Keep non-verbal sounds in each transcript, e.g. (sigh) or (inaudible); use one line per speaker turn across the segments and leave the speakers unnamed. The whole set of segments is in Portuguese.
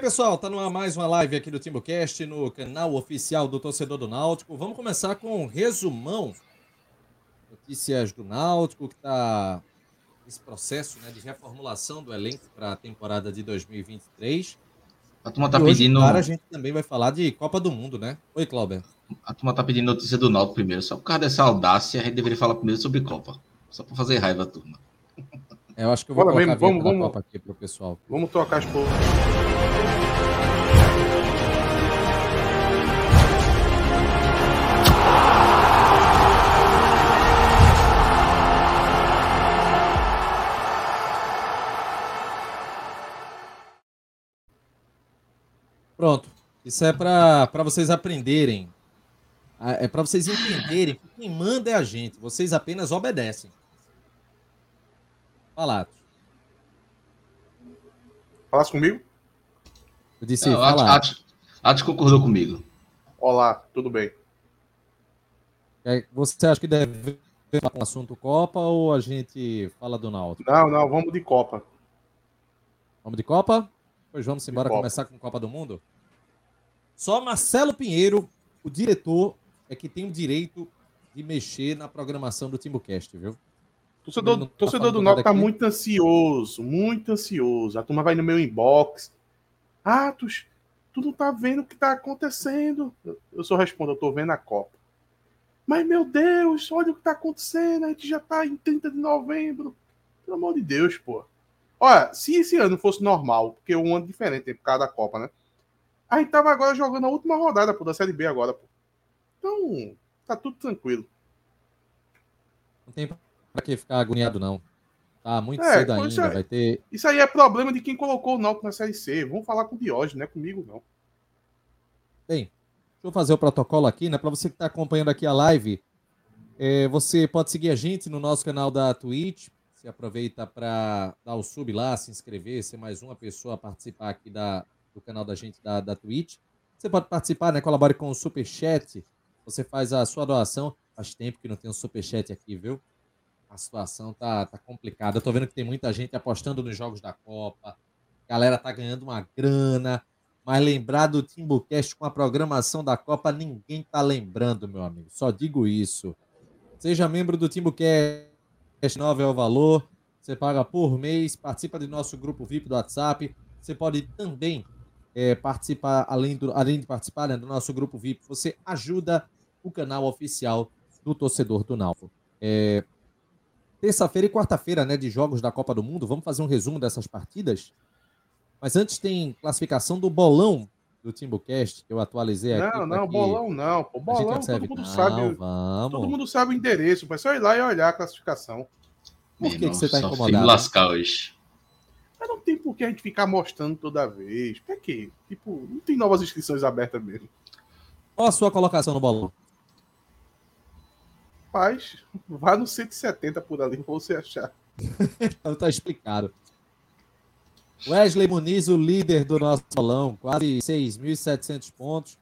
aí, pessoal, tá numa mais uma live aqui do TimbuCast no canal oficial do Torcedor do Náutico. Vamos começar com um resumão. Notícias do Náutico, que tá esse processo né, de reformulação do elenco para a temporada de 2023.
A turma tá
e hoje,
pedindo.
Claro, a gente também vai falar de Copa do Mundo, né? Oi, Clauber.
A turma tá pedindo notícia do Náutico primeiro. Só por causa dessa audácia, a gente deveria falar primeiro sobre Copa. Só pra fazer raiva, turma.
É, eu acho que eu vou
Bora
colocar
mesmo, vamos-
da
vamos.
Copa aqui pro pessoal.
Vamos trocar as porras.
Pronto. Isso é para vocês aprenderem. É para vocês entenderem que quem manda é a gente. Vocês apenas obedecem. Fala. Atos.
Falasse comigo?
Eu disse,
Não,
fala.
Atos, Atos- Atos concordou comigo.
Olá, tudo bem?
É, Você acha que deve falar com o assunto Copa ou a gente fala do Náutico?
Não, não, vamos de Copa.
Vamos de Copa? Pois vamos embora
Copa.
começar com Copa do Mundo? Só Marcelo Pinheiro, o diretor, é que tem o direito de mexer na programação do TimbuCast, viu?
Torcedor,
tá
torcedor do Náutico tá
aqui.
muito ansioso, muito ansioso. A turma vai no meu inbox. Atos, tu não tá vendo o que tá acontecendo? Eu, eu só respondo, eu tô vendo a Copa. Mas, meu Deus, olha o que tá acontecendo. A gente já tá em 30 de novembro. Pelo amor de Deus, pô. Olha, se esse ano fosse normal, porque é um ano diferente por causa da Copa, né? A gente tava agora jogando a última rodada, pô, da Série B agora, pô. Então, tá tudo tranquilo.
Não tem pra que ficar agoniado, não. Tá muito
É,
cedo ainda.
é.
Vai ter.
Isso aí é problema de quem colocou o Náutico na Série C. Vamos falar com o Diógenes, não é comigo, não.
Bem, deixa eu fazer o protocolo aqui, né? Para você que está acompanhando aqui a live, é, você pode seguir a gente no nosso canal da Twitch. Você aproveita para dar o sub lá, se inscrever, ser mais uma pessoa a participar aqui da, do canal da gente da, da Twitch. Você pode participar, né? Colabore com o Super Chat. Você faz a sua doação. Faz tempo que não tem um Super Chat aqui, viu? A situação tá, tá complicada. Eu tô vendo que tem muita gente apostando nos jogos da Copa. A galera tá ganhando uma grana. Mas lembrar do Timbucast com a programação da Copa, ninguém tá lembrando, meu amigo. Só digo isso. Seja membro do Timbucast, 9 é o valor. Você paga por mês, participa do nosso grupo VIP do WhatsApp. Você pode também é, participar, além, do, além de participar né, do nosso grupo VIP, você ajuda o canal oficial do torcedor do Náutico. É, Terça-feira e quarta-feira, né, de jogos da Copa do Mundo. Vamos fazer um resumo dessas partidas. Mas antes tem classificação do bolão do Timbucast, que eu atualizei aqui.
Não, não, bolão não. Pô, bolão, todo mundo
Não,
sabe.
Vamos.
Todo mundo sabe o endereço, mas só ir lá e olhar a classificação.
Por que,
Meu
que você tá
fui
incomodado?
lascar hoje.
Mas não tem por que a gente ficar mostrando toda vez. Pra quê? Tipo, não tem novas inscrições abertas mesmo.
Qual a sua colocação no bolão?
Paz, vá no 170 por ali pra você achar. (laughs)
Então tá explicado. Wesley Muniz, o líder do nosso bolão, quase 6.700 pontos.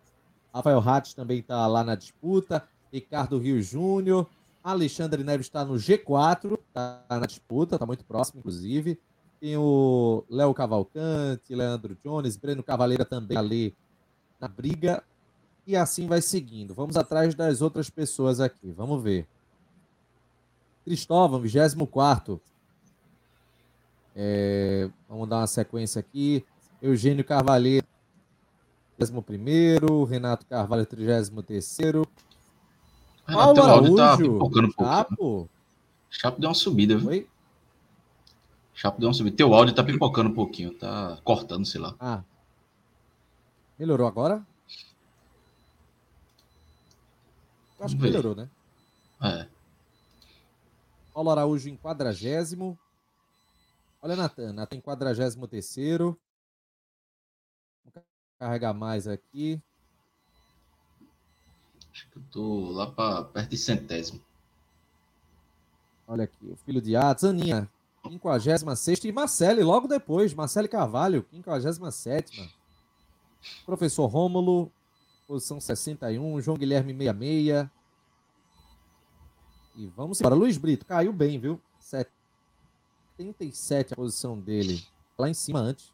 Rafael Hatch também está lá na disputa. Ricardo Rio Júnior. Alexandre Neves está no G4, está na disputa, está muito próximo, inclusive. Tem o Léo Cavalcante, Leandro Jones, Breno Cavaleira também ali na briga. E assim vai seguindo. Vamos atrás das outras pessoas aqui. Vamos ver. Cristóvão, 24. É, vamos dar uma sequência aqui. Eugênio Carvalheiro, 31. Renato Carvalho, 33.
Renato, teu áudio tá
Araújo,
pipocando um pouco.
Chapo.
Chapo deu uma subida, viu?
Oi?
Chapo deu uma subida. Teu áudio tá pipocando um pouquinho, tá cortando, sei lá.
Ah. Melhorou agora? Acho que
ver.
melhorou, né?
É.
Paulo Araújo em quadragésimo. Olha, Natan. Natan em quadragésimo terceiro. Vou carregar mais aqui.
Acho que eu tô lá pra perto de centésimo.
Olha aqui. O filho de Atos. Aninha. 56 e Marcele logo depois. Marcele Carvalho, 57 Professor Rômulo. posição 61. João Guilherme 66. E vamos embora. Luiz Brito caiu bem, viu? 77 a posição dele. Lá em cima antes.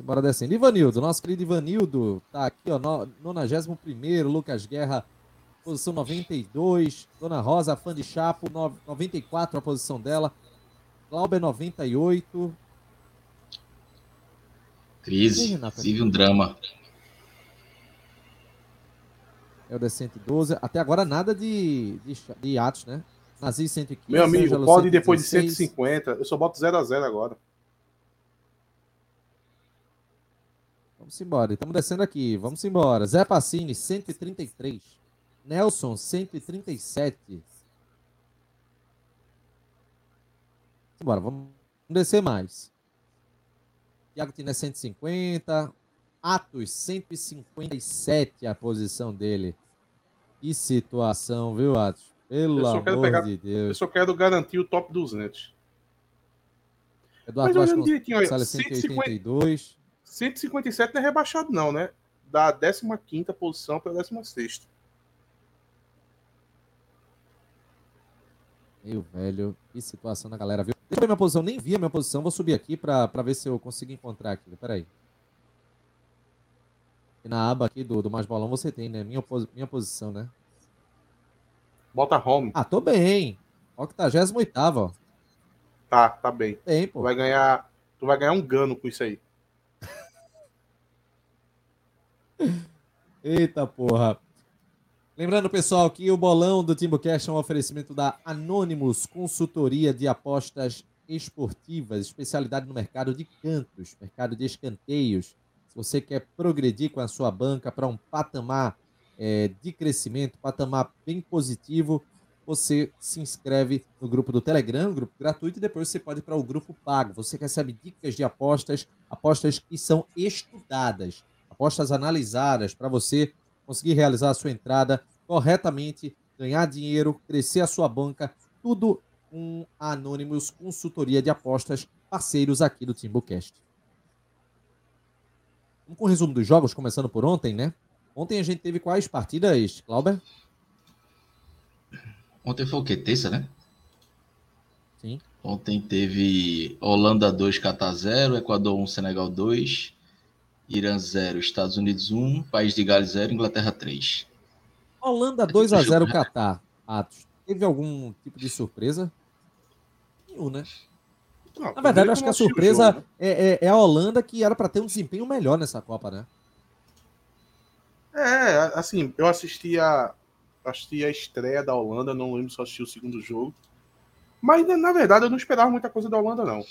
Embora descendo. Ivanildo, nosso querido Ivanildo, tá aqui, ó, 91 Lucas Guerra, posição 92. Dona Rosa, fã de Chapo, 94 a posição dela. Glauber, 98.
Crise, vive um drama.
É o de 112. Até agora nada de, de, de atos, né? Nazi 115.
Meu amigo, Angelo pode ir depois de 150. Eu só boto 0 a 0 agora.
Vamos embora. Estamos descendo aqui. Vamos embora. Zé Passini, 133. Nelson, 137. Vamos embora. Vamos descer mais. Thiago Tiné, 150. Atos, 157 a posição dele. Que situação, viu, Atos? Pelo amor pegar, de Deus.
Eu só quero garantir o top 200.
Eduardo Mas olhando direitinho, olha, 182.
157 não é rebaixado, não, né? Da 15 posição para a 16.
Meu velho, que situação da galera, viu? Deixa eu ver minha posição, nem vi a minha posição, vou subir aqui para ver se eu consigo encontrar aqui. Peraí. E na aba aqui do, do Mais Bolão você tem, né? Minha, minha posição, né?
Bota home.
Ah, tô bem. 88 ó.
Tá, tá bem.
Bem, pô.
Tu vai ganhar, tu vai ganhar um gano com isso aí. (laughs)
Eita porra. Lembrando, pessoal, que o bolão do TimbuCast é um oferecimento da Anonymous Consultoria de Apostas Esportivas, especialidade no mercado de cantos, mercado de escanteios. Se você quer progredir com a sua banca para um patamar é, de crescimento, patamar bem positivo, você se inscreve no grupo do Telegram, grupo gratuito, e depois você pode ir para o grupo pago. Você recebe dicas de apostas, apostas que são estudadas, apostas analisadas para você conseguir realizar a sua entrada corretamente, ganhar dinheiro, crescer a sua banca, tudo com a Anonymous Consultoria de Apostas, parceiros aqui do Timbucast. Vamos com o resumo dos jogos, começando por ontem, né? Ontem a gente teve quais partidas, Clauber?
Ontem foi o quê? Terça, né?
Sim.
Ontem teve Holanda 2, Catar 0, Equador 1, Senegal 2, Irã 0, Estados Unidos 1, País de Gales 0, Inglaterra 3.
Holanda 2 a 0 Catar. Atos. Teve algum tipo de surpresa? Nenhum, né? Não, Na verdade, eu acho que a surpresa jogo, né? é, é, é, a Holanda que era para ter um desempenho melhor nessa Copa, né?
É, assim, eu assisti a, assisti a estreia da Holanda, não lembro se eu assisti o segundo jogo. Mas, na verdade, eu não esperava muita coisa da Holanda, não.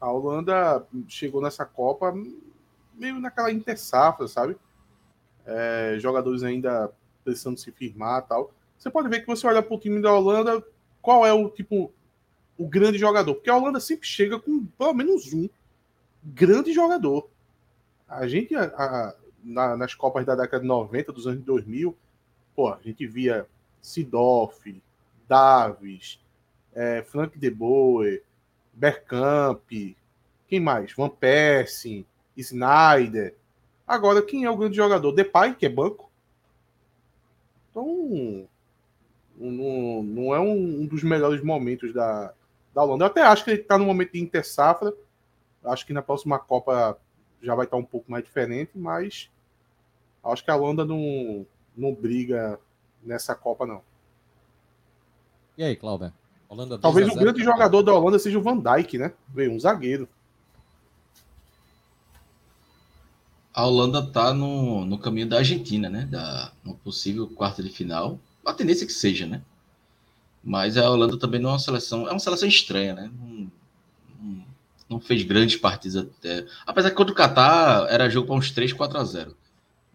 A Holanda chegou nessa Copa meio naquela intersafra, sabe? É, jogadores ainda precisando se firmar tal. Você pode ver que você olha para o time da Holanda, qual é o tipo o grande jogador? Porque a Holanda sempre chega com pelo menos um grande jogador. A gente, a, a, na, nas Copas da década de 90, dos anos 2000, pô, a gente via Sidoff, Davis, é, Frank de Boer, Bergkamp, quem mais? Van Persie, Snyder. Agora, quem é o grande jogador? Depay, que é banco. Então, não, não é um, dos melhores momentos da, da Holanda. Eu até acho que ele está no momento de intersafra. Acho que na próxima Copa já vai estar um pouco mais diferente, mas acho que a Holanda não, não briga nessa Copa, não.
E aí, Cláudio?
Talvez o grande jogador da Holanda seja o Van Dijk, né? Veio um zagueiro.
A Holanda tá no, no caminho da Argentina, né? Da uma possível quarta de final. A tendência é que seja, né? Mas a Holanda também não é uma seleção, é uma seleção estranha, né? Não, não, não fez grandes partidas até. Apesar que contra o Catar era jogo para uns 3, 4 a 0.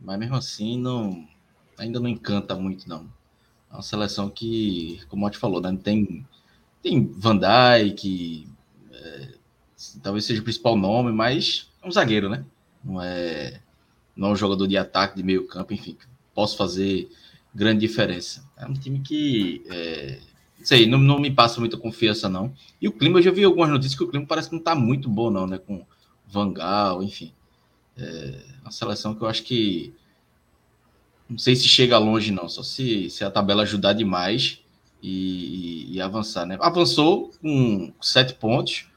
Mas mesmo assim não ainda não encanta muito não. É uma seleção que, como o Mate falou, né, tem tem Van Dijk, é, talvez seja o principal nome, mas é um zagueiro, né? Não é, não é um jogador de ataque, de meio campo, enfim, posso fazer grande diferença. É um time que, é, sei, não, não me passa muita confiança, não. E o clima, eu já vi algumas notícias que o clima parece que não está muito bom, não, né? Com Van Gaal, enfim. É uma seleção que eu acho que não sei se chega longe, não, só se, se a tabela ajudar demais e, e, avançar, né? Avançou com sete pontos,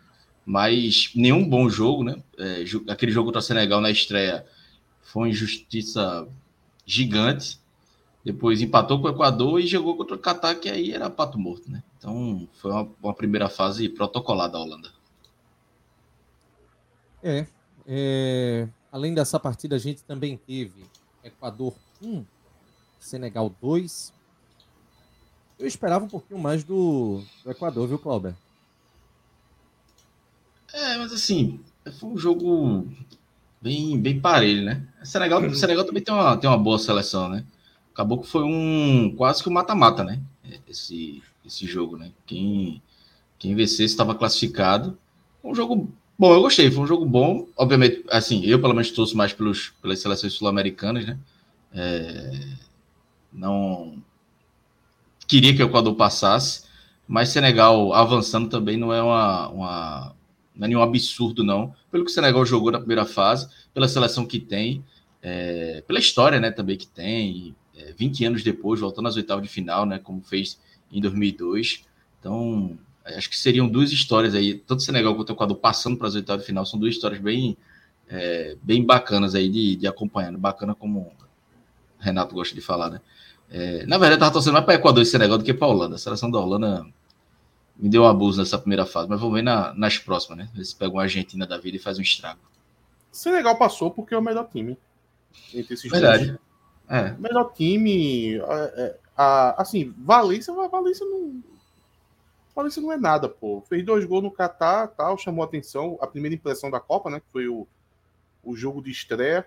mas nenhum bom jogo, né? É, aquele jogo contra o Senegal na estreia foi uma injustiça gigante. Depois empatou com o Equador e jogou contra o Catar, que aí era pato morto, né? Então foi uma, uma primeira fase protocolada da Holanda.
É, é, além dessa partida, a gente também teve Equador 1, Senegal 2. Eu esperava um pouquinho mais do, do Equador, viu, Clauber?
É, mas assim, foi um jogo bem, bem parelho, né? O Senegal, o Senegal também tem uma, tem uma boa seleção, né? Acabou que foi um quase que um mata-mata, né? Esse, esse jogo, né? Quem, quem vencesse estava classificado. Um jogo bom, eu gostei, foi um jogo bom. Obviamente, assim, eu pelo menos torço mais pelos, pelas seleções sul-americanas, né? É, não queria que o Equador passasse, mas Senegal avançando também não é uma, uma não é nenhum absurdo, não. Pelo que o Senegal jogou na primeira fase, pela seleção que tem, é, pela história né, também que tem, é, 20 anos depois, voltando às oitavas de final, né, como fez em 2002. Então, acho que seriam duas histórias aí, tanto o Senegal quanto o Equador passando para as oitavas de final, são duas histórias bem, é, bem bacanas aí de, de acompanhar. Né? Bacana como o Renato gosta de falar, né? É, na verdade, eu estava torcendo mais para Equador e Senegal do que para a Holanda. A seleção da Holanda me deu um abuso nessa primeira fase, mas vamos ver na, nas próximas, né? Eles pegam a Argentina da vida e faz um estrago.
Senegal passou porque é o melhor time
entre esses Verdade. Dois.
É. Melhor time. É, é, a, assim, Valência, Valência não. Valência não é nada, pô. Fez dois gols no Catar, tal, chamou atenção. A primeira impressão da Copa, né? Que foi o, o jogo de estreia.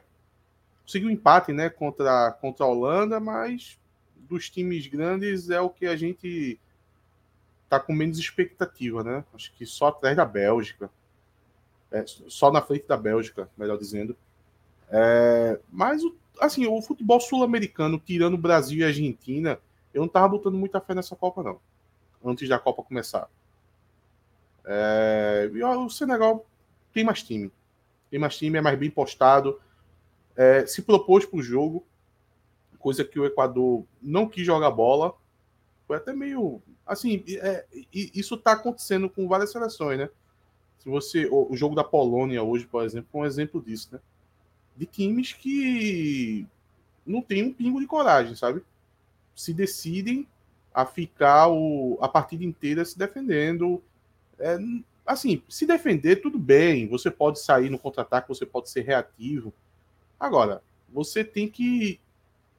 Conseguiu empate, né? Contra, contra a Holanda, mas dos times grandes é o que a gente tá com menos expectativa, né? Acho que só atrás da Bélgica. É, só na frente da Bélgica, melhor dizendo. É, mas, assim, o futebol sul-americano, tirando Brasil e Argentina, eu não tava botando muita fé nessa Copa, não. Antes da Copa começar. É, e, ó, o Senegal tem mais time. Tem mais time, é mais bem postado. É, se propôs para o jogo, coisa que o Equador não quis jogar bola. Foi até meio assim, é, isso está acontecendo com várias seleções, né? Se você, o, o, jogo da Polônia hoje, por exemplo, é um exemplo disso, né? De times que não tem um pingo de coragem, sabe? Se decidem a ficar o, a partida inteira se defendendo. É, assim, se defender, tudo bem. Você pode sair no contra-ataque, você pode ser reativo. Agora, você tem que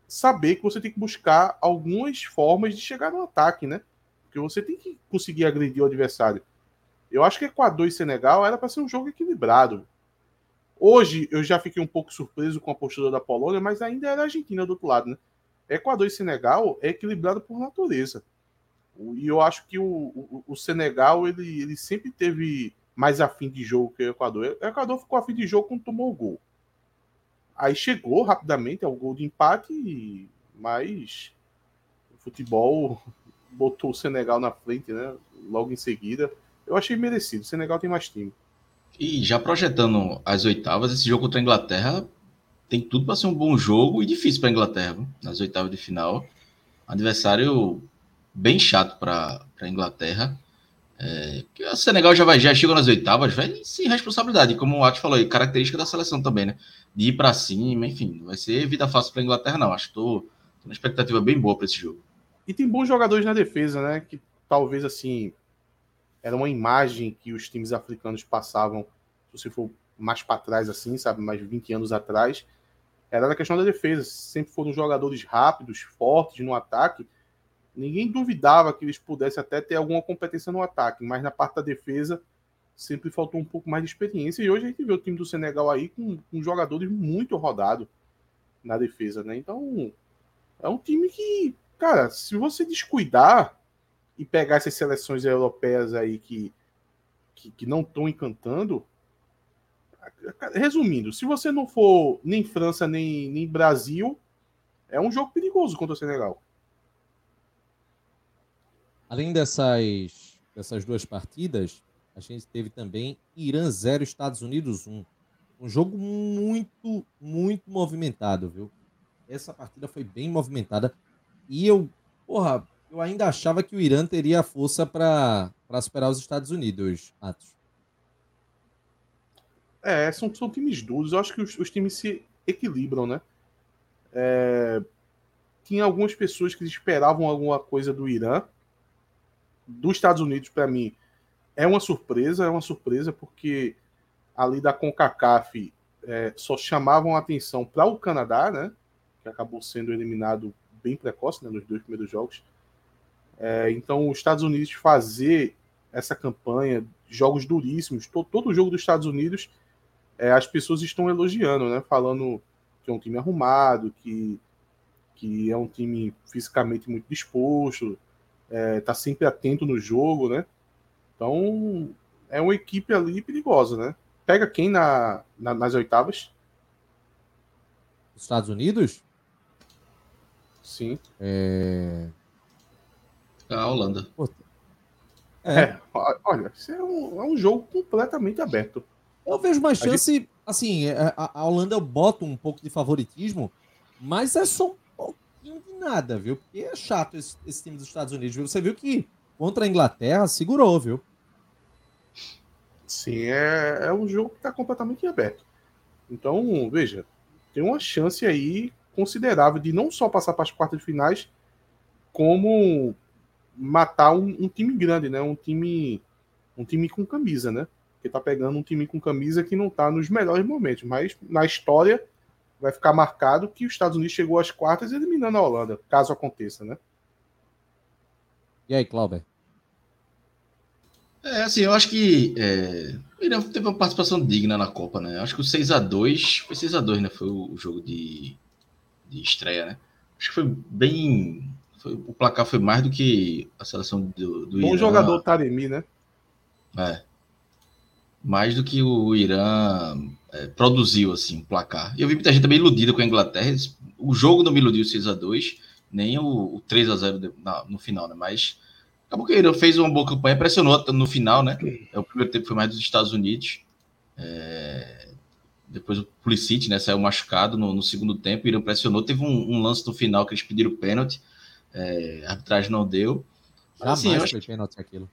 saber que você tem que buscar algumas formas de chegar no ataque, né? Porque você tem que conseguir agredir o adversário. Eu acho que Equador e Senegal era para ser um jogo equilibrado. Hoje eu já fiquei um pouco surpreso com a postura da Polônia, mas ainda era a Argentina do outro lado, né? Equador e Senegal é equilibrado por natureza. E eu acho que o, o, o Senegal ele, ele sempre teve mais afim de jogo que o Equador. O Equador ficou afim de jogo quando tomou o gol. Aí chegou rapidamente ao gol de empate, mas o futebol (laughs) botou o Senegal na frente, né? Logo em seguida. Eu achei merecido. O Senegal tem mais time.
E já projetando as oitavas, esse jogo contra a Inglaterra tem tudo para ser um bom jogo e difícil para a Inglaterra, nas oitavas de final. Adversário bem chato para a Inglaterra. É, o Senegal já vai já chegou nas oitavas, vai sem responsabilidade, como o Atos falou aí, característica da seleção também, né? De ir para cima, enfim, não vai ser vida fácil para a Inglaterra, não. Acho que estou uma expectativa bem boa para esse jogo.
E tem bons jogadores na defesa, né? Que talvez assim era uma imagem que os times africanos passavam, se for mais para trás assim, sabe, mais 20 anos atrás, era a questão da defesa. Sempre foram jogadores rápidos, fortes no ataque. Ninguém duvidava que eles pudessem até ter alguma competência no ataque, mas na parte da defesa sempre faltou um pouco mais de experiência. E hoje a gente vê o time do Senegal aí com, com jogadores muito rodados na defesa, né? Então é um time que Cara, se você descuidar e pegar essas seleções europeias aí que, que, que não estão encantando, resumindo, se você não for nem França nem, nem Brasil, é um jogo perigoso contra o Senegal.
Além dessas, dessas duas partidas, a gente teve também Irã 0, Estados Unidos 1. Um jogo muito, muito movimentado, viu? Essa partida foi bem movimentada. E eu, porra, eu ainda achava que o Irã teria força para superar os Estados Unidos, Atos.
É, são, são times duros. Eu acho que os, os times se equilibram, né? É, tinha algumas pessoas que esperavam alguma coisa do Irã. Dos Estados Unidos, para mim, é uma surpresa. É uma surpresa porque ali da CONCACAF é, só chamavam atenção para o Canadá, né? Que acabou sendo eliminado bem precoce né, nos dois primeiros jogos. É, então, os Estados Unidos fazer essa campanha, jogos duríssimos, to, todo jogo dos Estados Unidos, é, as pessoas estão elogiando, né? Falando que é um time arrumado, que, que é um time fisicamente muito disposto, é, tá sempre atento no jogo, né? Então, é uma equipe ali perigosa, né? Pega quem na, na nas oitavas?
Estados Unidos?
Sim.
É...
A Holanda.
É. é. olha, isso é um, é um jogo completamente aberto.
Eu vejo uma chance, gente... assim, é, a, a, Holanda eu boto um pouco de favoritismo, mas é só um pouquinho de nada, viu? Porque é chato esse, esse time dos Estados Unidos. Viu? Você viu que contra a Inglaterra segurou, viu?
Sim, é, é um jogo que está completamente aberto. Então, veja, tem uma chance aí considerável de não só passar para as quartas de finais, como matar um, um, time grande, né? Um time, um time com camisa, né? Porque tá pegando um time com camisa que não tá nos melhores momentos, mas na história vai ficar marcado que os Estados Unidos chegou às quartas eliminando a Holanda, caso aconteça, né?
E aí, Clauber?
É, assim, eu acho que é, o Irã teve uma participação digna na Copa, né? Eu acho que o 6 a 2 foi 6 a 2 né? Foi o jogo de, de estreia, né? Acho que foi bem. Foi, o placar foi mais do que a seleção do, do
Bom Irã. jogador Taremi, né?
É. Mais do que o Irã é, produziu, assim, o placar. Eu vi muita gente também iludida com a Inglaterra. O jogo não me iludiu 6 a 2 nem o, o 3 a 0 de, na, no final, né? Mas acabou que o Irã fez uma boa campanha, pressionou no final, né? É, o primeiro tempo foi mais dos Estados Unidos. É, depois o Pulisic, né, saiu machucado no, no segundo tempo, Irã pressionou, teve um, um, lance no final que eles pediram pênalti, é, a arbitragem não deu.
Mas, assim, foi pênalti aquilo.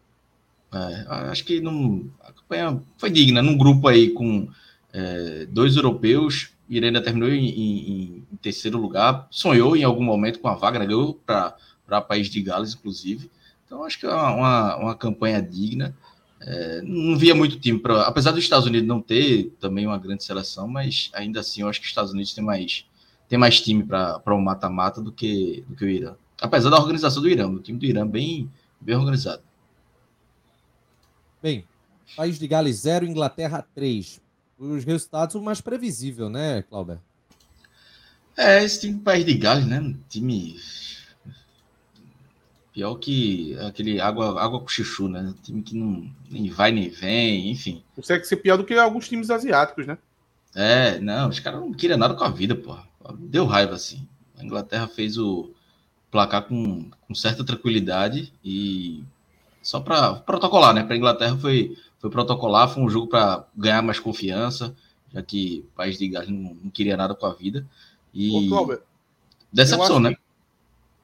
É, acho que não, a campanha foi digna, num grupo aí com é, dois europeus, Irã ainda terminou em, em, em, terceiro lugar, sonhou em algum momento com a vaga, né, ganhou para País de Gales, inclusive. Então acho que é uma, uma, uma campanha digna. É, não via muito time para. Apesar dos Estados Unidos não ter também uma grande seleção, mas ainda assim eu acho que os Estados Unidos tem mais, tem mais time para um mata-mata do que, do que o Irã. Apesar da organização do Irã, o time do Irã bem, bem organizado.
Bem, País de Gales 0, Inglaterra 3. Os resultados o mais previsível, né, Clauber?
É, esse time do País de Gales, né? Um time Pior que aquele água, água com chuchu, né? Time que não nem vai nem vem, enfim.
Consegue ser pior do que alguns times asiáticos, né?
É, não, os caras não queriam nada com a vida, pô. Deu raiva, assim. A Inglaterra fez o placar com, com certa tranquilidade e só para protocolar, né? Para a Inglaterra foi, foi protocolar, foi um jogo para ganhar mais confiança, já que o país de Gales não, não queria nada com a vida. E Ô, decepção, né? Que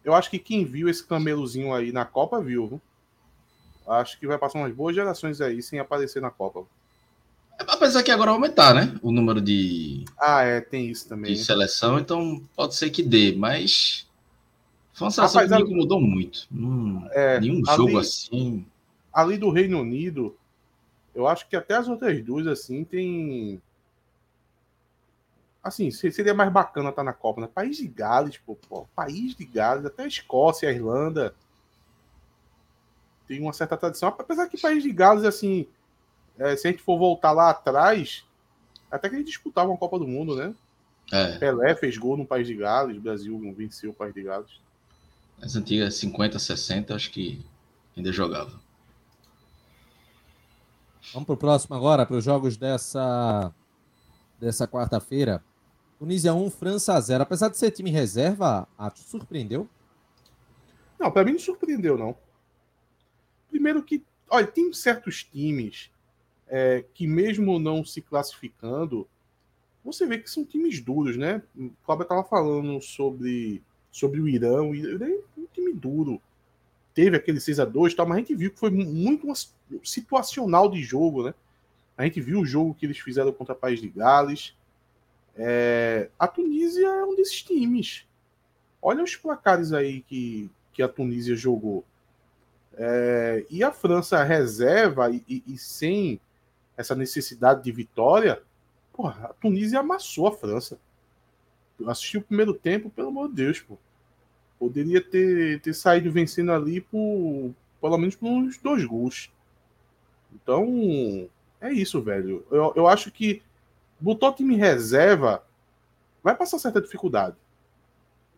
eu acho que quem viu esse camelozinho aí na Copa viu, viu? Acho que vai passar umas boas gerações aí sem aparecer na Copa.
Apesar que agora vai aumentar, né? O número de.
Ah, é, tem isso também.
De seleção, então pode ser que dê, mas. Foi uma seleção Rapaz, que me incomodou muito. Hum, é, nenhum ali, jogo assim.
Ali do Reino Unido, eu acho que até as outras duas, assim, tem assim, seria mais bacana estar na Copa, né? País de Gales, pô, pô, País de Gales, até a Escócia, a Irlanda tem uma certa tradição. Apesar que País de Gales, assim, é, se a gente for voltar lá atrás, até que eles disputavam a Copa do Mundo, né? É. Pelé fez gol no País de Gales, Brasil não venceu o País de Gales.
As antigas 50, 60, acho que ainda jogava.
Vamos para o próximo agora, para os jogos dessa, dessa quarta-feira. Tunísia 1, França 0. Apesar de ser time reserva, Ato, surpreendeu?
Não, para mim não surpreendeu, não. Primeiro que, olha, tem certos times é, que mesmo não se classificando, você vê que são times duros, né? O Cláudio estava falando sobre, sobre o Irã. O Irã é um time duro. Teve aquele 6 a 2 tal, mas a gente viu que foi muito situacional de jogo, né? A gente viu o jogo que eles fizeram contra o País de Gales. É, a Tunísia é um desses times. Olha os placares aí que, que a Tunísia jogou. É, e a França reserva e, e, e, sem essa necessidade de vitória, porra, a Tunísia amassou a França. Assisti o primeiro tempo, pelo amor de Deus, pô. Poderia ter, ter saído vencendo ali por pelo menos por uns dois gols. Então, é isso, velho. Eu, eu acho que botou time reserva, vai passar certa dificuldade.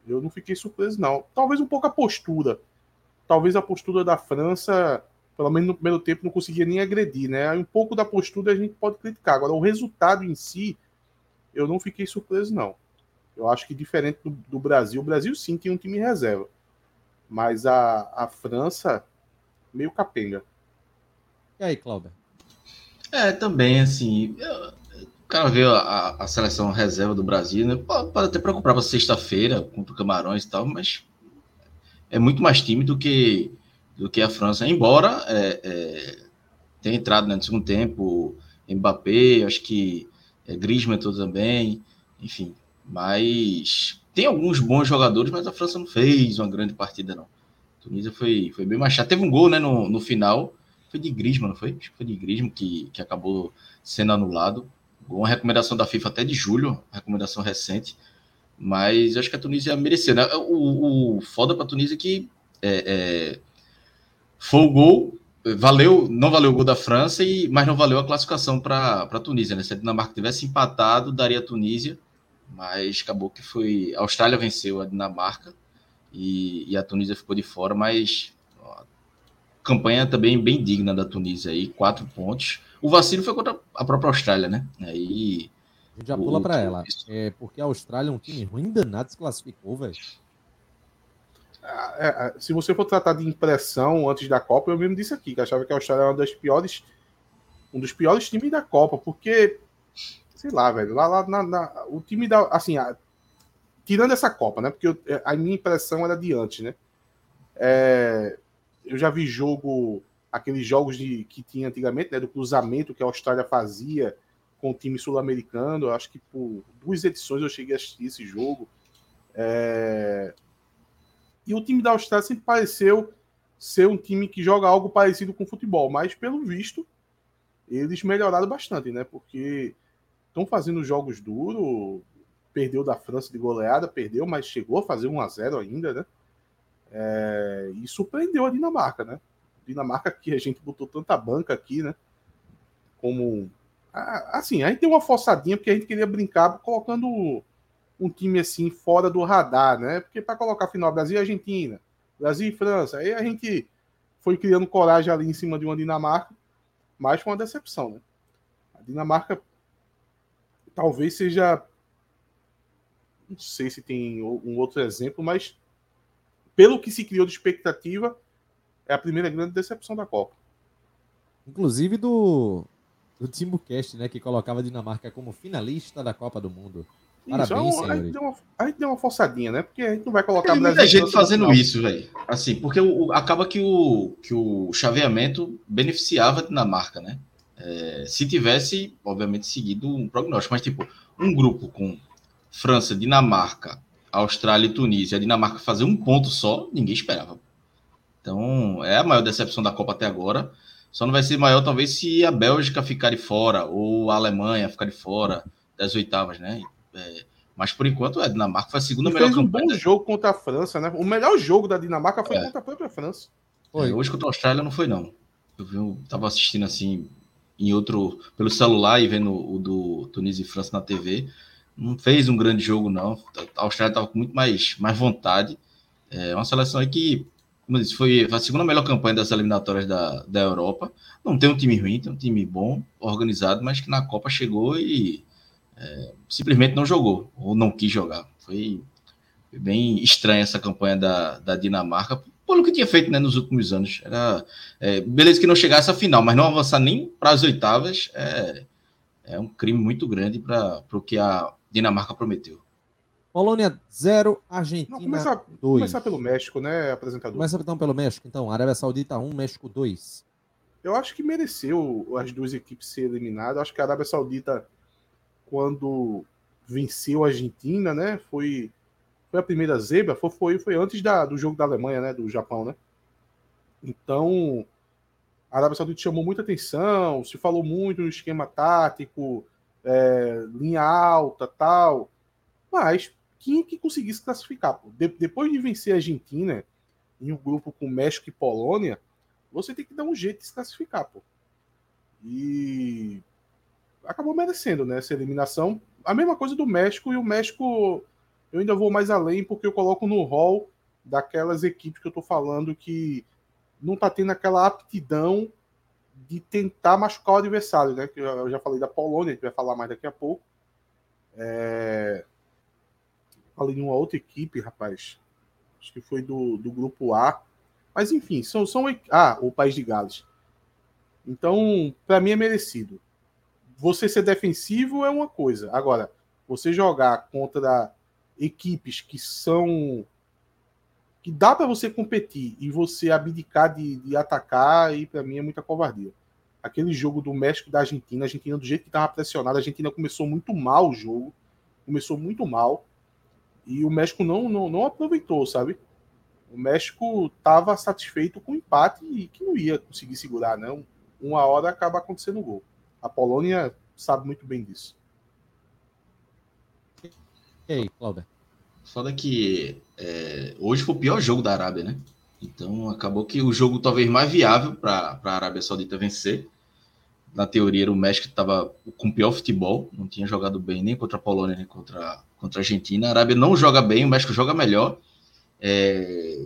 Eu não fiquei surpreso, não. Talvez um pouco a postura. Talvez a postura da França, pelo menos no primeiro tempo, não conseguia nem agredir, né? Um pouco da postura a gente pode criticar. Agora, o resultado em si, eu não fiquei surpreso, não. Eu acho que diferente do, do Brasil, o Brasil sim tem um time reserva. Mas a, a França, meio capenga.
E aí, Cláudio?
É, também, assim. Eu, o cara vê a, a, seleção reserva do Brasil, né? Pode, pode até preocupar para sexta-feira contra o Camarões e tal, mas é muito mais time do que, do que a França. Embora é, é, tenha entrado né, no segundo tempo Mbappé, acho que é, Griezmann também, enfim. Mas tem alguns bons jogadores, mas a França não fez uma grande partida, não. A Tunísia foi, foi bem mais chato. Teve um gol né, no, no final, foi de Griezmann, não foi? Acho que foi de Griezmann que, que acabou sendo anulado. Uma recomendação da FIFA até de julho, recomendação recente. Mas acho que a Tunísia mereceu, né? O, o foda para a Tunísia é que é, é, foi o gol, valeu, não valeu o gol da França, e, mas não valeu a classificação para a Tunísia, né? Se a Dinamarca tivesse empatado, daria a Tunísia, mas acabou que foi. A Austrália venceu a Dinamarca e, e a Tunísia ficou de fora, mas campanha também bem digna da Tunísia aí, quatro pontos. O vacilo foi contra a própria Austrália, né? Aí.
A gente já pula para ela. É porque a Austrália é um time ruim danado, se classificou, velho.
É, é, se você for tratar de impressão antes da Copa, eu mesmo disse aqui que achava que a Austrália era uma das piores, um dos piores times da Copa, porque, sei lá, velho, lá, lá na, na, o time da, assim, a, tirando essa Copa, né? Porque eu, a minha impressão era de antes, né? É, eu já vi jogo, aqueles jogos de, que tinha antigamente, né, do cruzamento que a Austrália fazia com o time sul-americano. Acho que por duas edições eu cheguei a assistir esse jogo. É... E o time da Austrália sempre pareceu ser um time que joga algo parecido com futebol, mas pelo visto eles melhoraram bastante, né? Porque estão fazendo jogos duros. Perdeu da França de goleada, perdeu, mas chegou a fazer 1 a 0 ainda, né? É, e surpreendeu a Dinamarca, né? Dinamarca que a gente botou tanta banca aqui, né? Como. Assim, a gente tem uma forçadinha porque a gente queria brincar colocando um time assim fora do radar, né? Porque para colocar final Brasil e Argentina, Brasil e França, aí a gente foi criando coragem ali em cima de uma Dinamarca, mas foi uma decepção, né? A Dinamarca talvez seja. Não sei se tem um outro exemplo, mas pelo que se criou de expectativa, é a primeira grande decepção da Copa.
Inclusive do, do Timbucast, né? Que colocava a Dinamarca como finalista da Copa do Mundo. Parabéns,
isso, é a, gente deu uma, a gente deu uma forçadinha, né? Porque a gente não vai colocar
Tem muita gente fazendo isso, velho. Assim, porque o, acaba que o, que o chaveamento beneficiava a Dinamarca, né? É, se tivesse, obviamente, seguido um prognóstico, mas tipo, um grupo com França, Dinamarca, Austrália e Tunísia, a Dinamarca fazer um ponto só, ninguém esperava. Então, é a maior decepção da Copa até agora. Só não vai ser maior, talvez, se a Bélgica ficar de fora, ou a Alemanha ficar de fora das oitavas, né? É, mas por enquanto, a Dinamarca foi a segunda
e
melhor
fez um bom jogo contra a França, né? O melhor jogo da Dinamarca foi é. contra a própria França.
Foi. É, hoje contra a Austrália não foi, não. Eu, vi, eu tava assistindo assim em outro pelo celular e vendo o do Tunísia e França na TV não fez um grande jogo, não. A Austrália estava com muito mais, mais vontade. É uma seleção aí que, como eu disse, foi a segunda melhor campanha das eliminatórias da, da Europa. Não tem um time ruim, tem um time bom, organizado, mas que na Copa chegou e é, simplesmente não jogou, ou não quis jogar. Foi, bem estranha essa campanha da, da Dinamarca, pelo que tinha feito né, nos últimos anos. Era, é, beleza que não chegasse à final, mas não avançar nem para as oitavas é, é um crime muito grande para o que a Dinamarca prometeu.
Polônia 0,
Não,
Argentina
começar,
2.
começar pelo México, né, apresentador?
Começa então pelo México, então. Arábia Saudita 1, México 2.
Eu acho que mereceu as duas equipes ser eliminadas. Eu acho que a Arábia Saudita, quando venceu a Argentina, né, foi, foi a primeira zebra, foi, foi, foi antes da, do jogo da Alemanha, né, do Japão, né? Então, a Arábia Saudita chamou muita atenção, se falou muito no esquema tático, é, linha alta, tal, mas tinha que conseguir se classificar. De- depois de vencer a Argentina em um grupo com México e Polônia, você tem que dar um jeito de se classificar, pô. E acabou merecendo, né, essa eliminação. A mesma coisa do México, e o México eu ainda vou mais além, porque eu coloco no hall daquelas equipes que eu tô falando que não tá tendo aquela aptidão de tentar machucar o adversário, né? Que eu já falei da Polônia, a gente vai falar mais daqui a pouco. É... Falei de uma outra equipe, rapaz. Acho que foi do, do grupo A. Mas enfim, são, são. Ah, o País de Gales. Então, para mim é merecido. Você ser defensivo é uma coisa. Agora, você jogar contra equipes que são que dá para você competir e você abdicar de, de atacar, aí para mim é muita covardia. Aquele jogo do México e da Argentina, a Argentina, do jeito que estava pressionada, a Argentina começou muito mal o jogo, começou muito mal, e o México não, não, não aproveitou, sabe? O México estava satisfeito com o empate e que não ia conseguir segurar, não. Uma hora acaba acontecendo o gol. A Polônia sabe muito bem disso.
E aí, Cláudia?
Foda que é, hoje foi o pior jogo da Arábia, né? Então acabou que o jogo talvez mais viável para a Arábia Saudita vencer. Na teoria era o México estava com pior futebol, não tinha jogado bem nem contra a Polônia nem contra, contra a Argentina. A Arábia não joga bem, o México joga melhor. É,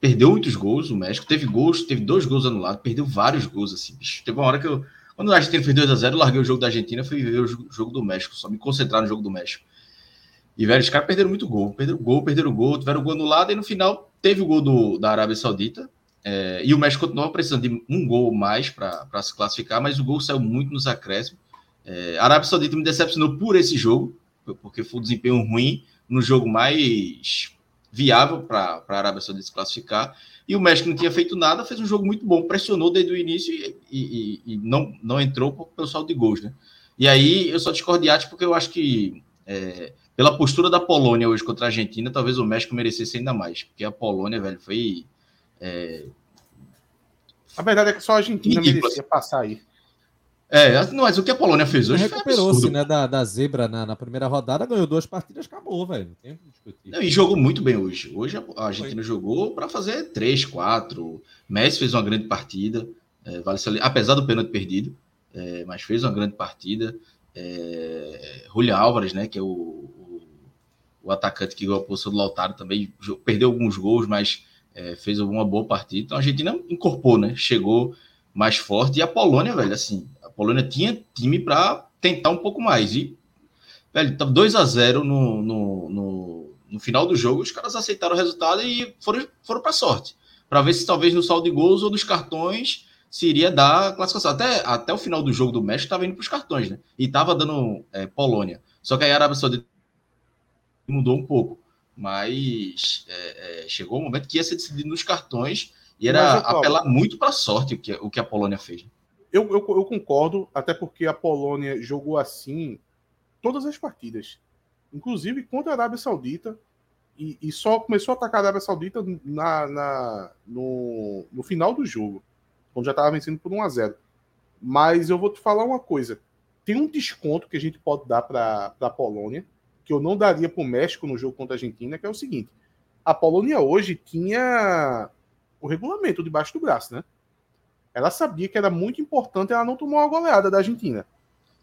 perdeu muitos gols, o México teve gols, teve dois gols anulados, perdeu vários gols assim. Bicho. Teve uma hora que eu, quando a Argentina fez 2 a 0, eu larguei o jogo da Argentina, fui ver o jo- jogo do México, só me concentrar no jogo do México. E, velho, os caras perderam muito gol. Perderam gol, perderam gol, tiveram gol anulado e no final teve o gol do, da Arábia Saudita. é, e o México continuava precisando de um gol mais para se classificar, mas o gol saiu muito nos acréscimos. É, a Arábia Saudita me decepcionou por esse jogo, porque foi um desempenho ruim no jogo mais viável para a Arábia Saudita se classificar. E o México não tinha feito nada, fez um jogo muito bom, pressionou desde o início e, e- e não, não entrou pelo saldo de gols, né? E aí eu só discordo de porque eu acho que é, pela postura da Polônia hoje contra a Argentina, talvez o México merecesse ainda mais, porque a Polônia, velho, foi. É,
A verdade é que só a Argentina
Ridículo.
merecia passar aí.
é, não, mas o que a Polônia fez hoje foi
Recuperou-se, né, da, da zebra na, na primeira rodada, ganhou duas partidas, acabou, velho. Não tem o que discutir.
Não, e jogou muito bem hoje. Hoje a Argentina jogou para fazer três, quatro. Messi fez uma grande partida, é, vale apesar do pênalti perdido, é, mas fez uma grande partida. É, Julián Álvares, né, que é o, o, atacante que ganhou a posição do Lautaro, também perdeu alguns gols, mas é, fez uma boa partida. Então a Argentina incorporou, né, chegou mais forte. E a Polônia, velho, assim, a Polônia tinha time para tentar um pouco mais. E Velho, tava 2 a 0 no, no, no, no final do jogo, os caras aceitaram o resultado e foram, foram para sorte. Para ver se talvez no saldo de gols ou dos cartões se iria dar classificação. Até, até o final do jogo do México estava indo para os cartões, né? E estava dando é, Polônia. Só que aí a Arábia Saudita mudou um pouco. Mas é, é, chegou um momento que ia ser decidido nos cartões e era
Mas, Paulo,
apelar muito para sorte o que, o que a Polônia fez.
Eu, eu, eu concordo, até porque a Polônia jogou assim todas as partidas, inclusive contra a Arábia Saudita, e, e só começou a atacar a Arábia Saudita na, na- no, no final do jogo, quando já estava vencendo por 1 a 0 Mas eu vou te falar uma coisa: tem um desconto que a gente pode dar para a Polônia, que eu não daria para o México no jogo contra a Argentina, que é o seguinte: a Polônia hoje tinha o regulamento debaixo do braço, né? Ela sabia que era muito importante ela não tomar uma goleada da Argentina.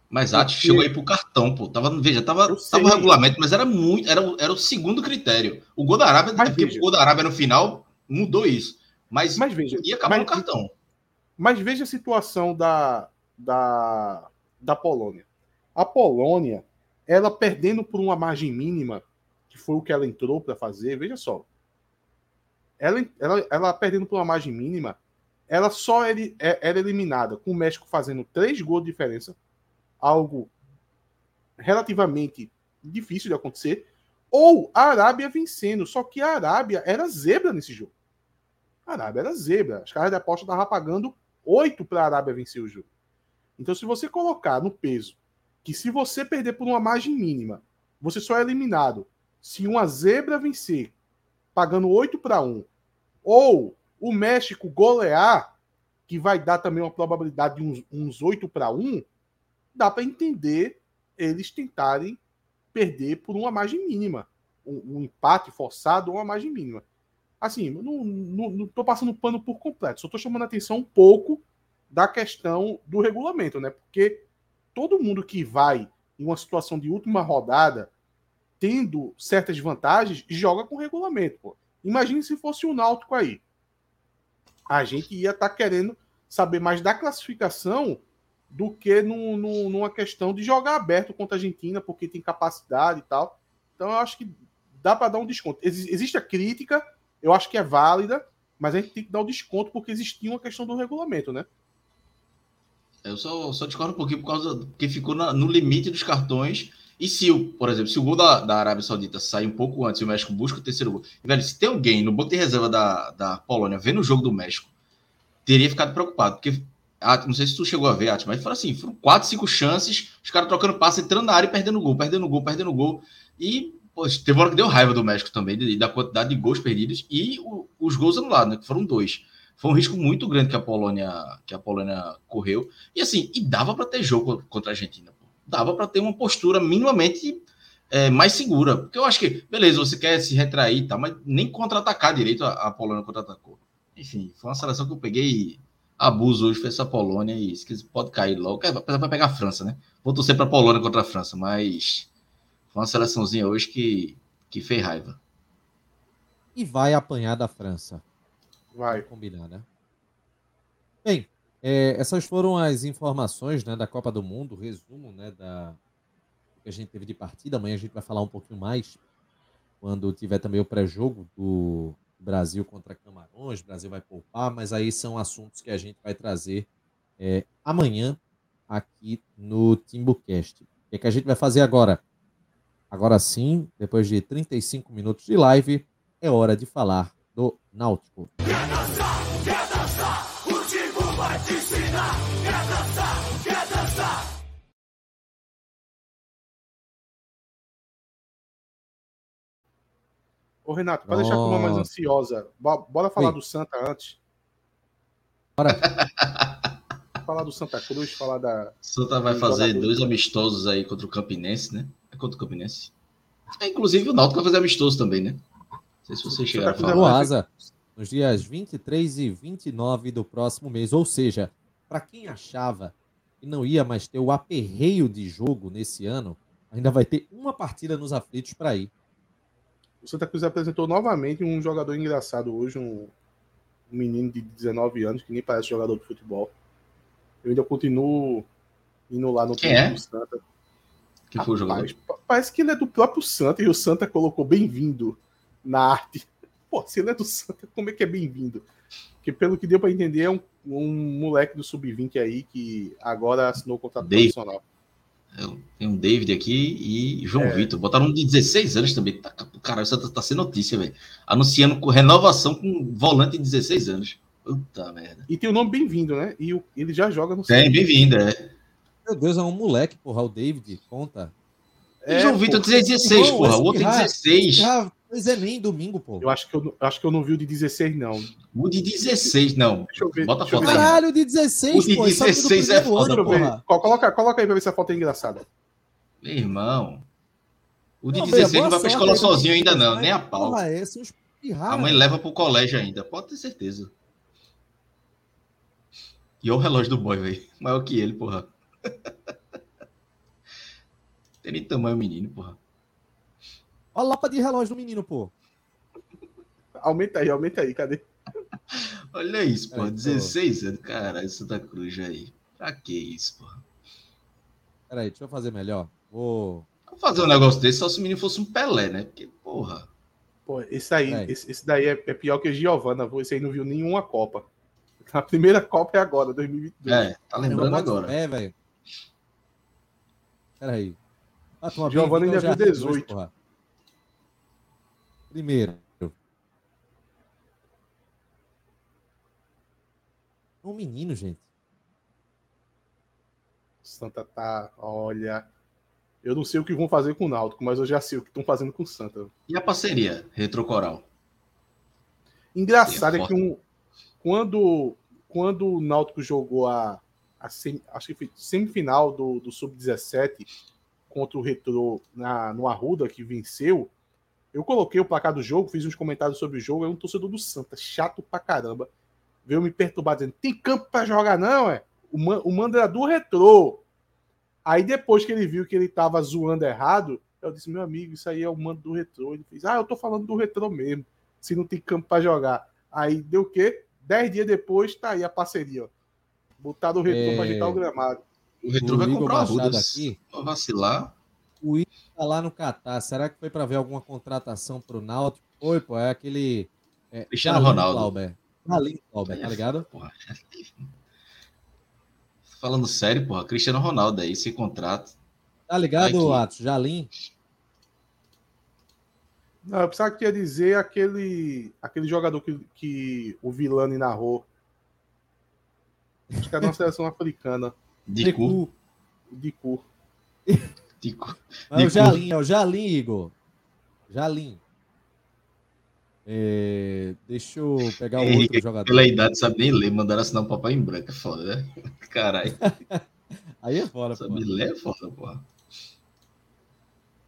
Mas
Porque-
chegou aí pro cartão, pô. Tava, veja, tava, tava regulamento, mas era muito. Era, o- era o segundo critério. O gol da Arábia,
Mas
é porque
veja.
o gol da Arábia no final mudou isso. Mas,
Mas veja,
ia acabar
mas-
no cartão.
Mas veja a situação da, da, da Polônia. A Polônia, ela perdendo por uma margem mínima, que foi o que ela entrou para fazer, veja só. Ela, ela, ela perdendo por uma margem mínima, ela só era, é- era eliminada com o México fazendo três gols de diferença. algo relativamente difícil de acontecer, ou a Arábia vencendo. Só que a Arábia era zebra nesse jogo. A Arábia era zebra. As caras de aposta estavam pagando 8 para a Arábia vencer o jogo. Então, se você colocar no peso que se você perder por uma margem mínima, você só é eliminado se uma zebra vencer pagando 8 para 1, ou o México golear, que vai dar também uma probabilidade de uns, uns 8 para 1, dá para entender eles tentarem perder por uma margem mínima. Um, um empate forçado ou uma margem mínima. Assim, não, não, não tô passando pano por completo, só tô chamando a atenção um pouco da questão do regulamento, né? Porque todo mundo que vai em uma situação de última rodada, tendo certas vantagens, joga com regulamento, pô. Imagine se fosse o um Náutico aí. A gente ia estar tá querendo saber mais da classificação do que numa questão de jogar aberto contra a Argentina, porque tem capacidade e tal. Então eu acho que dá para dar um desconto. Ex existe a crítica, eu acho que é válida, mas a gente tem que dar o um desconto porque existia uma questão do regulamento, né?
Eu só, só discordo um pouquinho por causa que ficou na, no limite dos cartões. E se, o, por exemplo, se o gol da, da Arábia Saudita sair um pouco antes e o México busca o terceiro gol, velho, se tem alguém no banco de reserva da, da Polônia vendo o jogo do México, teria ficado preocupado, porque ah, não sei se tu chegou a ver, Atos, mas foram assim, foram quatro, cinco chances, os caras trocando passe, entrando na área e perdendo gol, perdendo gol, perdendo gol. E, poxa, teve uma hora que deu raiva do México também, da quantidade de gols perdidos e o, os gols anulados, né, que foram dois. Foi um risco muito grande que a Polônia, que a Polônia correu. E assim, e dava para ter jogo contra a Argentina. Pô. Dava para ter uma postura minimamente é, mais segura. Porque eu acho que, beleza, você quer se retrair e tal, mas nem contra-atacar direito a, a Polônia contra-atacou. Enfim, foi uma seleção que eu peguei abuso hoje foi essa Polônia e que pode cair logo. Apesar vai pegar a França, né? Vou torcer para a Polônia contra a França, mas foi uma seleçãozinha hoje que, que fez raiva.
E vai apanhar da França.
Vai.
Combinar, né? Bem, é, essas foram as informações né, da Copa do Mundo, resumo né, da que a gente teve de partida. Amanhã a gente vai falar um pouquinho mais quando tiver também o pré-jogo do Brasil contra Camarões, Brasil vai poupar, mas aí são assuntos que a gente vai trazer é, amanhã aqui no Timbucast. O que, é que a gente vai fazer agora? Agora sim, depois de 35 minutos de live, é hora de falar do Náutico. Quer dançar, quer dançar, o Timbu vai te ensinar. Quer dançar, quer dançar.
Ô, Renato, para deixar a turma mais ansiosa, bora falar Oi. do Santa antes.
Bora. (laughs)
falar do Santa Cruz, falar da.
Santa vai fazer dois amistosos aí contra o Campinense, né? É contra o Campinense. É, inclusive o Náutico vai fazer amistoso também, né? Não sei se vocês chegaram a falar.
Asa, nos dias 23 e 29 do próximo mês. Ou seja, para quem achava que não ia mais ter o aperreio de jogo nesse ano, ainda vai ter uma partida nos aflitos para ir.
O Santa Cruz apresentou novamente um jogador engraçado hoje, um, um menino de 19 anos que nem parece jogador de futebol. Eu ainda continuo indo lá no
Quem é? do Santa.
Que foi o jogador? Parece que ele é do próprio Santa e o Santa colocou bem-vindo na arte. Pô, se ele é do Santa, como é que é bem-vindo? Porque pelo que deu para entender, é um, um moleque do Sub-20 aí que agora assinou o contrato
Dave. profissional. Tem um David aqui e João é. Vitor. Botaram um de 16 anos também. Tá, cara, isso tá, tá sem notícia, velho. Anunciando renovação com volante de 16 anos. Puta merda.
E tem o nome bem-vindo, né? E o, ele já joga no
Tem, bem-vindo, é.
Meu Deus, é um moleque, porra. O David, conta.
É, João Vitor tem 16, porra. O outro tem 16.
Mas é nem domingo, pô.
Eu acho que eu, acho que eu não vi o de 16, não.
O de 16, não. Deixa eu ver. Bota a foto
aí. Caralho, o de 16,
o de pô. 16 é foda, ano,
porra. Coloca, coloca aí pra ver se a foto é engraçada.
Meu irmão. O de não, 16 não vai pra escola sozinho ainda, não. Nem a pau. Porra,
esse,
a mãe leva pro colégio ainda. Pode ter certeza. E olha o relógio do boy, velho. Maior que ele, porra. (laughs) Tem nem tamanho menino, porra.
Olha a lapa de relógio do menino, pô.
Aumenta aí, aumenta aí, cadê?
Olha isso, pô. 16 anos, cara, Santa Cruz aí. Pra que isso, pô?
Peraí, deixa eu fazer melhor. Vou.
Vou fazer um negócio desse só se o menino fosse um Pelé, né? Porque, porra.
Pô, esse aí, esse, esse, daí é, é, pior que a Giovana. Esse aí não viu nenhuma Copa. A primeira Copa é agora, 2022.
É, tá lembrando agora.
É, velho. Peraí. Ah, bem-vinda ao
ainda viu
Jardim
18.
porra. Primeiro. Um menino, gente.
Santa tá. Olha. Eu não sei o que vão fazer com o Náutico, mas eu já sei o que estão fazendo com o Santa.
E a parceria Retrocoral?
Engraçado
é
é que um, quando, quando o Náutico jogou a, a sem- acho que foi semifinal do, do Sub-17 contra o Retrô na, no Arruda, que venceu, eu coloquei o placar do jogo, fiz uns comentários sobre o jogo, é um torcedor do Santa, chato pra caramba, veio me perturbar dizendo, tem campo pra jogar não, é? O, man, o mando era do Retrô. Aí depois que ele viu que ele tava zoando errado, eu disse, meu amigo, isso aí é o mando do Retrô. Ele fez, ah, eu tô falando do Retrô mesmo se não tem campo para jogar. Aí deu o quê? Dez dias depois, tá aí a parceria. Ó. Botaram o retorno
É.
para ajeitar o gramado.
O Retro
O
vai comprar o Arruda.
aqui.
Vai vacilar.
Tá lá no Catar. Será que foi pra ver alguma contratação pro Náutico? Foi, pô. É aquele. É,
Cristiano Ronaldo.
Clauber. Galinho Clauber, tá ligado?
Porra. Falando sério, porra, Cristiano Ronaldo aí, esse contrato.
Tá ligado. Atos? Jalim?
Não, eu pensava que ia dizer aquele, aquele jogador que, que o Vilani narrou. Acho que era uma seleção africana,
De cu.
Recu.
de cor.
De.
Mas é o
De
Jalim, é o Jalim, Igor. Jalim. É, deixa eu pegar o outro
Henrique,
jogador.
Pela idade, sabe nem ler, mandaram assinar um papai em branco. É foda, né? (laughs) Caralho. (laughs)
Aí é fora, pô.
Sabe ler é foda, porra.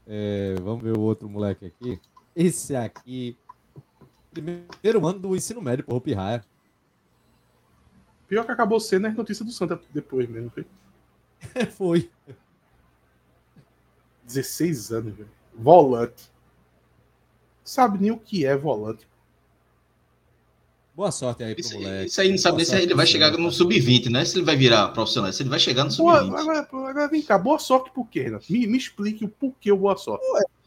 É, vamos ver o outro moleque aqui. Esse aqui. Primeiro ano do ensino médio, porra, o Pirraia.
Pior que acabou sendo a notícia do Santa depois mesmo. Foi (laughs)
Foi.
16 anos, velho. Volante. Sabe nem o que é volante.
Boa sorte aí pro
Isso,
moleque.
isso aí não sabe
Boa
nem se
sorte
ele vai chegar no sub-20, né? Se ele vai virar profissional, se ele vai chegar no
Pô,
sub-20.
agora, agora vem cá, boa sorte por quê, Renato? Me, me explique o porquê o boa sorte.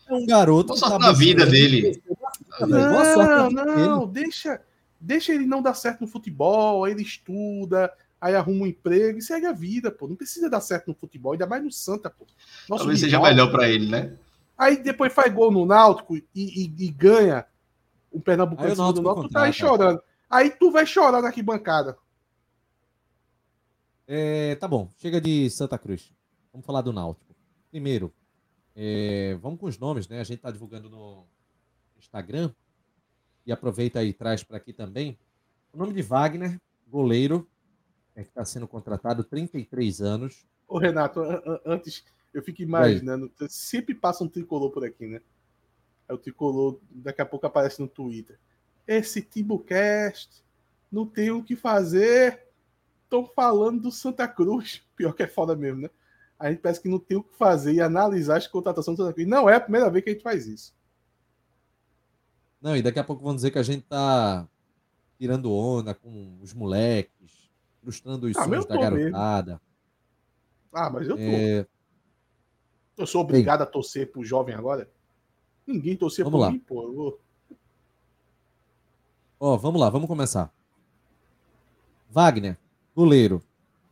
É um garoto.
Boa
que
sorte
tá
na vida dele.
Boa sorte
Não,
na vida
não,
dele.
deixa, deixa ele não dar certo no futebol, aí ele estuda, aí arruma um emprego e segue a vida, pô. Não precisa dar certo no futebol, ainda mais no Santa, pô. Nosso
Talvez seja melhor pra ele, né?
Aí depois faz gol no Náutico e, e- e ganha o Pernambucano do
Náutico
Náutico, tu tá aí chorando. Aí tu vai chorar na arquibancada.
É, tá bom, chega de Santa Cruz. Vamos falar do Náutico. Primeiro, é, vamos com os nomes, né? A gente tá divulgando no Instagram. E aproveita aí e traz para aqui também. O nome de Wagner, goleiro, é que está sendo contratado, 33 anos.
Ô, Renato, an- an- antes, eu fico imaginando, sempre passa um tricolor por aqui, né? Aí o tricolor, daqui a pouco aparece no Twitter. Esse Timbucast não tem o que fazer. Estão falando do Santa Cruz. (laughs) Pior que é foda mesmo, né? A gente parece que não tem o que fazer e analisar as contratações do Santa Cruz. Não é a primeira vez que a gente faz isso.
Não, e daqui a pouco vão dizer que a gente tá tirando onda com os moleques, frustrando os
Ah,
sonhos da
tô mesmo.
garotada.
Ah, mas eu tô.
É,
Eu sou obrigado a torcer pro jovem agora? Ninguém torcia
Vamos
por
lá.
mim, pô. Eu vou-
Ó, vamos lá, vamos começar. Wagner, goleiro,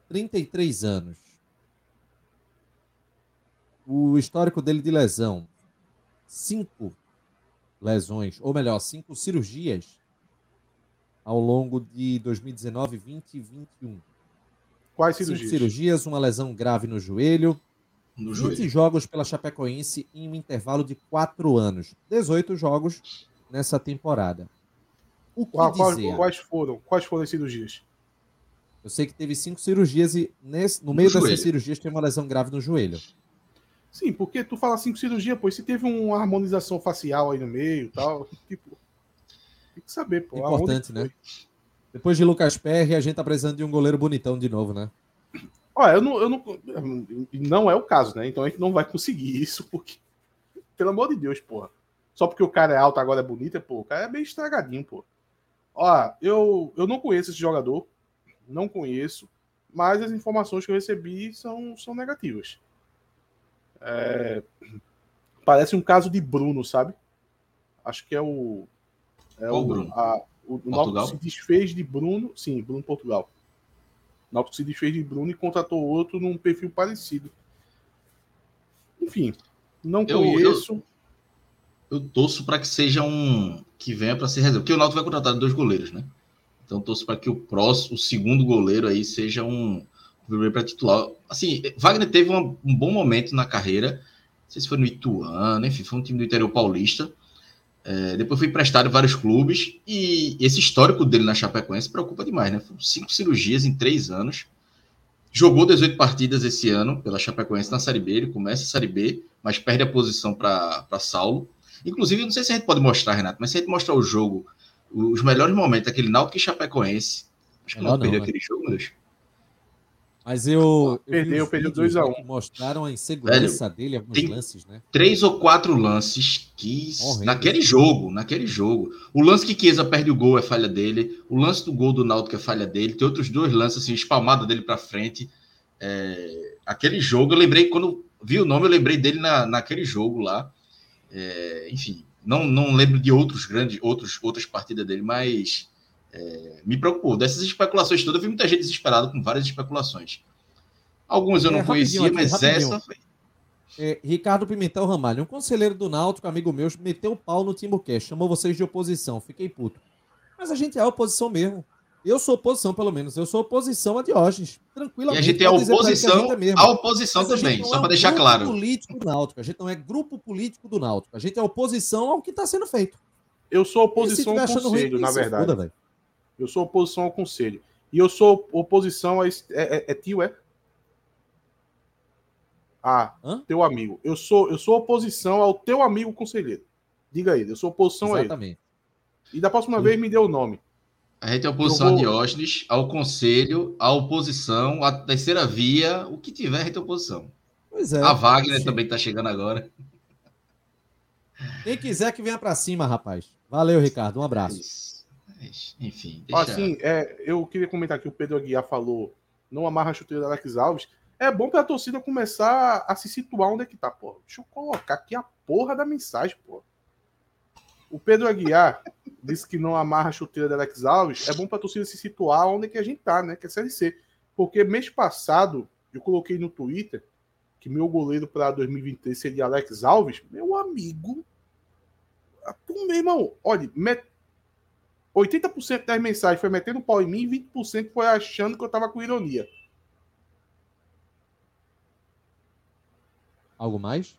33 anos. O histórico dele de lesão, cinco lesões, ou melhor, cinco cirurgias ao longo de 2019, 20 e 21.
Quais
Cinco
cirurgias?
cirurgias, uma lesão grave no joelho,
No
20
joelho.
jogos pela Chapecoense em um intervalo de quatro anos. 18 jogos nessa temporada. O que
Qual- qual-
dizer?
quais foram? Quais foram as cirurgias?
Eu sei que teve cinco cirurgias e nesse- no meio dessas
joelho.
cirurgias teve uma lesão grave no joelho.
Sim, porque tu fala cinco cirurgia, pô, e se teve uma harmonização facial aí no meio e tal, (laughs) tipo, tem que saber, pô.
Importante, né? Depois de Lucas Perry, a gente tá precisando de um goleiro bonitão de novo, né?
Olha, eu não, eu não, não é o caso, né? Então a gente não vai conseguir (laughs) isso, porque, pelo amor de Deus, porra. Só porque o cara é alto agora é bonito, é, pô, o cara é bem estragadinho, pô. Ó, eu, eu não conheço esse jogador, não conheço, mas as informações que eu recebi são, são negativas. É, parece um caso de Bruno, sabe? Acho que é o. É
Qual
o
Bruno?
a- o
Portugal?
Se desfez de Bruno, sim, Bruno Portugal. O Náutico se desfez de Bruno e contratou outro num perfil parecido. Enfim, não
Eu-
conheço.
Eu torço para que seja um. que venha para ser reserva. Porque o Náutico vai contratar dois goleiros, né? Então eu torço para que o próximo, o segundo goleiro aí seja um goleiro para titular. Assim, Wagner teve uma- um bom momento na carreira. Não sei se foi no Ituano, enfim, foi um time do interior paulista. É, depois foi emprestado em vários clubes. E esse histórico dele na Chapecoense preocupa demais, né? Foram cinco cirurgias em três anos. Jogou 18 partidas esse ano pela Chapecoense na Série B. Ele começa a Série B, mas perde a posição para Saulo. Inclusive, não sei se a gente pode mostrar, Renato, mas se a gente mostrar o jogo, os melhores momentos, aquele Náutico e Chapecoense. Acho que
Melhor
não perdeu
não, né?
aquele jogo, meu Deus.
Mas eu.
Perdeu, perdeu
vídeos,
2 a
né,
1.
que Mostraram a insegurança dele, alguns
tem-
lances, né?
Três ou quatro lances que.
Horrendo.
Naquele jogo, naquele jogo. O lance que Chiesa perde o gol é falha dele. O lance do gol do Náutico é falha dele. Tem outros dois lances, assim, espalmada dele para frente. É, aquele jogo, eu lembrei, quando vi o nome, eu lembrei dele na, naquele jogo lá. É, enfim, não, não lembro de outros grandes, outros, outras partidas dele, mas é, me preocupou. Dessas especulações todas, eu vi muita gente desesperada com várias especulações. Algumas eu
É,
não
rapidinho
conhecia,
aqui,
mas
rapidinho.
essa foi.
É, Ricardo Pimentel Ramalho, um conselheiro do Náutico, amigo meu, meteu o pau no Timbucast, chamou vocês de oposição, fiquei puto. Mas a gente é oposição mesmo. Eu sou oposição, pelo menos. Eu sou oposição a Diógenes.
E
Tranquilamente.
a gente é
a
oposição
é
à oposição
Mas a gente
também,
não
só
é
para deixar
grupo
claro.
político do Náutico. A gente não é grupo político do Náutico. A gente é oposição ao que está sendo feito.
Eu sou
E
oposição ao conselho,
que
na verdade.
foda, velho.
Eu sou oposição ao conselho. E eu sou oposição a. esse- É, é- é tio, é? Ah,
Hã?
teu amigo. Eu sou, eu sou oposição ao teu amigo conselheiro. Diga aí, eu sou oposição a ele.
Exatamente.
E da próxima
Sim.
vez me dê o nome.
A gente é oposição
Eu
a
vou-
Diógenes, ao conselho, à oposição, à terceira via, o que tiver, a gente é oposição.
Pois é.
a Wagner
Sim.
também está chegando agora.
Quem quiser que venha pra cima, rapaz. Valeu, Ricardo. Um abraço.
Isso. Enfim, deixa...
Assim, é, eu queria comentar que o Pedro Aguiar falou: não amarra a chuteira da Alex Alves. É bom pra torcida começar a se situar onde é que tá, pô. Deixa eu colocar aqui a porra da mensagem, pô. O Pedro Aguiar (laughs) disse que não amarra a chuteira da Alex Alves. É bom pra torcida se situar onde é que a gente tá, né? Que é a Série C. Porque mês passado eu coloquei no Twitter que meu goleiro para 2023 seria Alex Alves. Meu amigo. Meu irmão, olha, met... 80% das mensagens foi metendo pau em mim e 20% foi achando que eu tava com ironia.
Algo mais?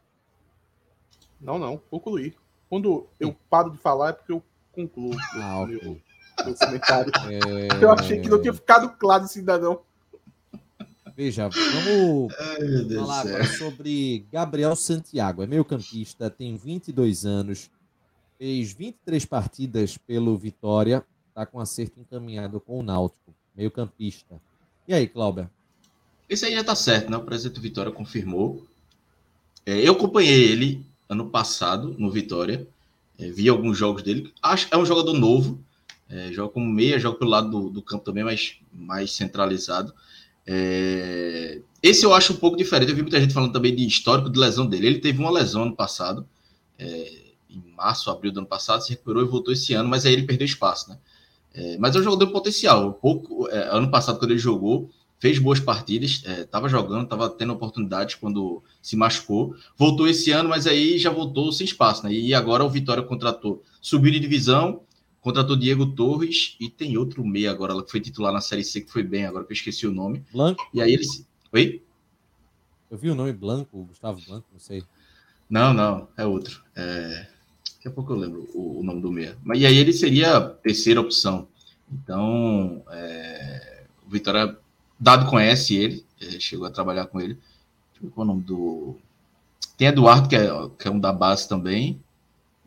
Não, não, concluí. Quando eu paro de falar é porque eu concluo
Ah,
meu,
ok.
meu comentário.
É,
Eu achei que não tinha ficado claro esse cidadão.
Veja, vamos
Ai,
falar agora sobre Gabriel Santiago. É meio campista, tem 22 anos, fez 23 partidas pelo Vitória, está com acerto encaminhado com o Náutico, meio campista. E aí, Cláudio?
Esse aí já tá certo, né? O presidente do Vitória confirmou. É, eu acompanhei ele ano passado no Vitória. É, vi alguns jogos dele. Acho é um jogador novo. É, joga como meia, joga pelo lado do, do campo também, mas mais centralizado. É, esse eu acho um pouco diferente. Eu vi muita gente falando também de histórico de lesão dele. Ele teve uma lesão ano passado, é, março, abril do ano passado, se recuperou e voltou esse ano, mas aí ele perdeu espaço, né? É, mas é um jogador potencial. Pouco, é, ano passado, quando ele jogou, fez boas partidas, estava jogando, estava tendo oportunidades quando se machucou. Voltou esse ano, mas aí já voltou sem espaço, né? E agora o Vitória contratou, subiu de divisão, contratou Diego Torres e tem outro meia agora, que foi titular na Série C, que foi bem, agora que eu esqueci o nome.
Blanco?
E aí eles. Oi?
Eu vi o nome Blanco, Gustavo Blanco, não sei.
Não, não, é outro. É... Daqui a pouco eu lembro o, o nome do meia. Mas e aí ele seria a terceira opção. Então, é... o Vitória, Dado conhece ele, é, chegou a trabalhar com ele. Qual é o nome do. Tem Eduardo, que é, que é um da base também.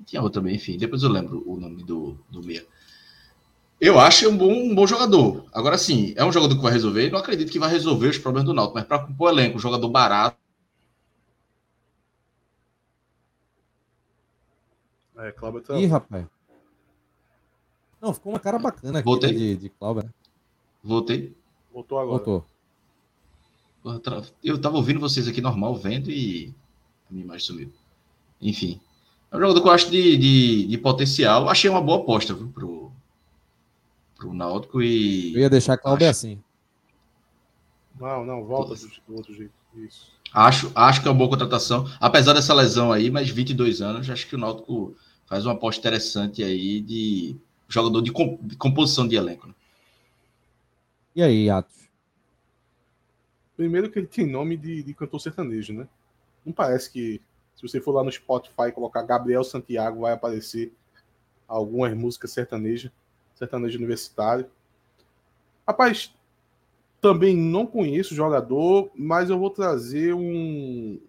Tinha outro também, enfim. Depois eu lembro o nome do, do meia. Eu acho um bom, um bom jogador. Agora sim, é um jogador que vai resolver. Não acredito que vai resolver os problemas do Náutico, mas para compor elenco, um jogador barato.
É, Cláudio tá...
Ih, rapaz. Não, ficou uma cara bacana aqui
Voltei?
de, de Cláudio. né?
Voltei.
voltou agora.
Voltou.
Eu Eu tava ouvindo vocês aqui normal, vendo e a minha imagem sumiu. Enfim. É um jogador que eu acho de, de, de potencial. Achei uma boa aposta viu, pro, pro Náutico
Eu
e
ia deixar Cláudio
Acho.
assim.
Não, não, volta do, do outro jeito. Isso.
Acho, acho que é uma boa contratação, apesar dessa lesão aí, mas 22 anos, acho que o Náutico faz uma aposta interessante aí de jogador de, de composição de elenco. Né?
E aí, Atos?
Primeiro que ele tem nome de, de cantor sertanejo, né? Não parece que se você for lá no Spotify e colocar Gabriel Santiago, vai aparecer algumas músicas sertanejas, sertanejo universitário. Rapaz, também não conheço o jogador, mas eu vou trazer um,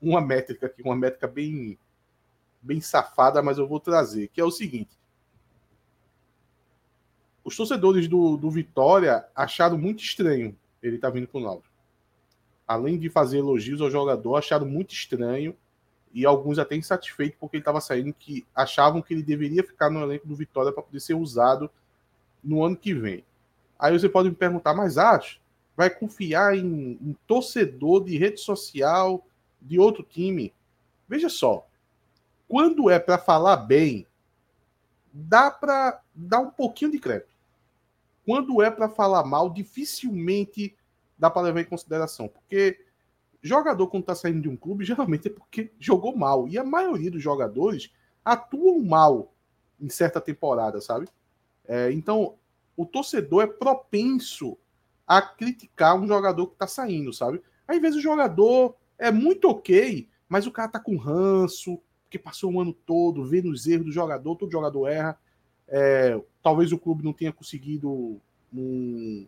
uma métrica aqui, uma métrica bem, bem safada, mas eu vou trazer, que é o seguinte. Os torcedores do, do Vitória acharam muito estranho ele tá vindo para o Náutico. Além de fazer elogios ao jogador, acharam muito estranho e alguns até insatisfeitos porque ele estava saindo, que achavam que ele deveria ficar no elenco do Vitória para poder ser usado no ano que vem. Aí você pode me perguntar, mas acho, vai confiar em, em torcedor de rede social de outro time? Veja só, quando é para falar bem, dá para dar um pouquinho de crédito. Quando é para falar mal, dificilmente dá para levar em consideração, porque jogador quando está saindo de um clube geralmente é porque jogou mal e a maioria dos jogadores atuam mal em certa temporada, sabe? É, então o torcedor é propenso a criticar um jogador que está saindo, sabe? Às vezes o jogador é muito ok, mas o cara tá com ranço, porque passou o ano todo vendo os erros do jogador, todo jogador erra. É, talvez o clube não tenha conseguido um,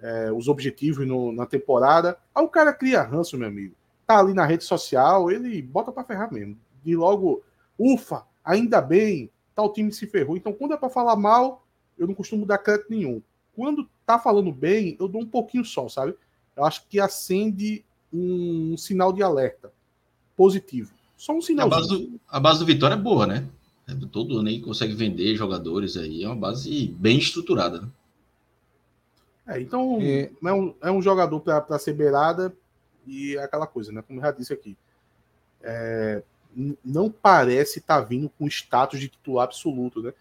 é, os objetivos no, na temporada. Aí o cara cria ranço, meu amigo. Tá ali na rede social, ele bota para ferrar mesmo. E logo, ufa, ainda bem, tal time se ferrou. Então, quando é para falar mal, eu não costumo dar crédito nenhum. Quando tá falando bem, eu dou um pouquinho só, sabe? Eu acho que acende um, sinal de alerta positivo. Só um sinal.
A base do, a base do Vitória é boa, né? É, todo ano aí consegue vender jogadores aí. É uma base bem estruturada, né?
É, então é, é, um, é um jogador para ser beirada e é aquela coisa, né? Como eu já disse aqui. É, não parece estar tá vindo com status de titular absoluto, né?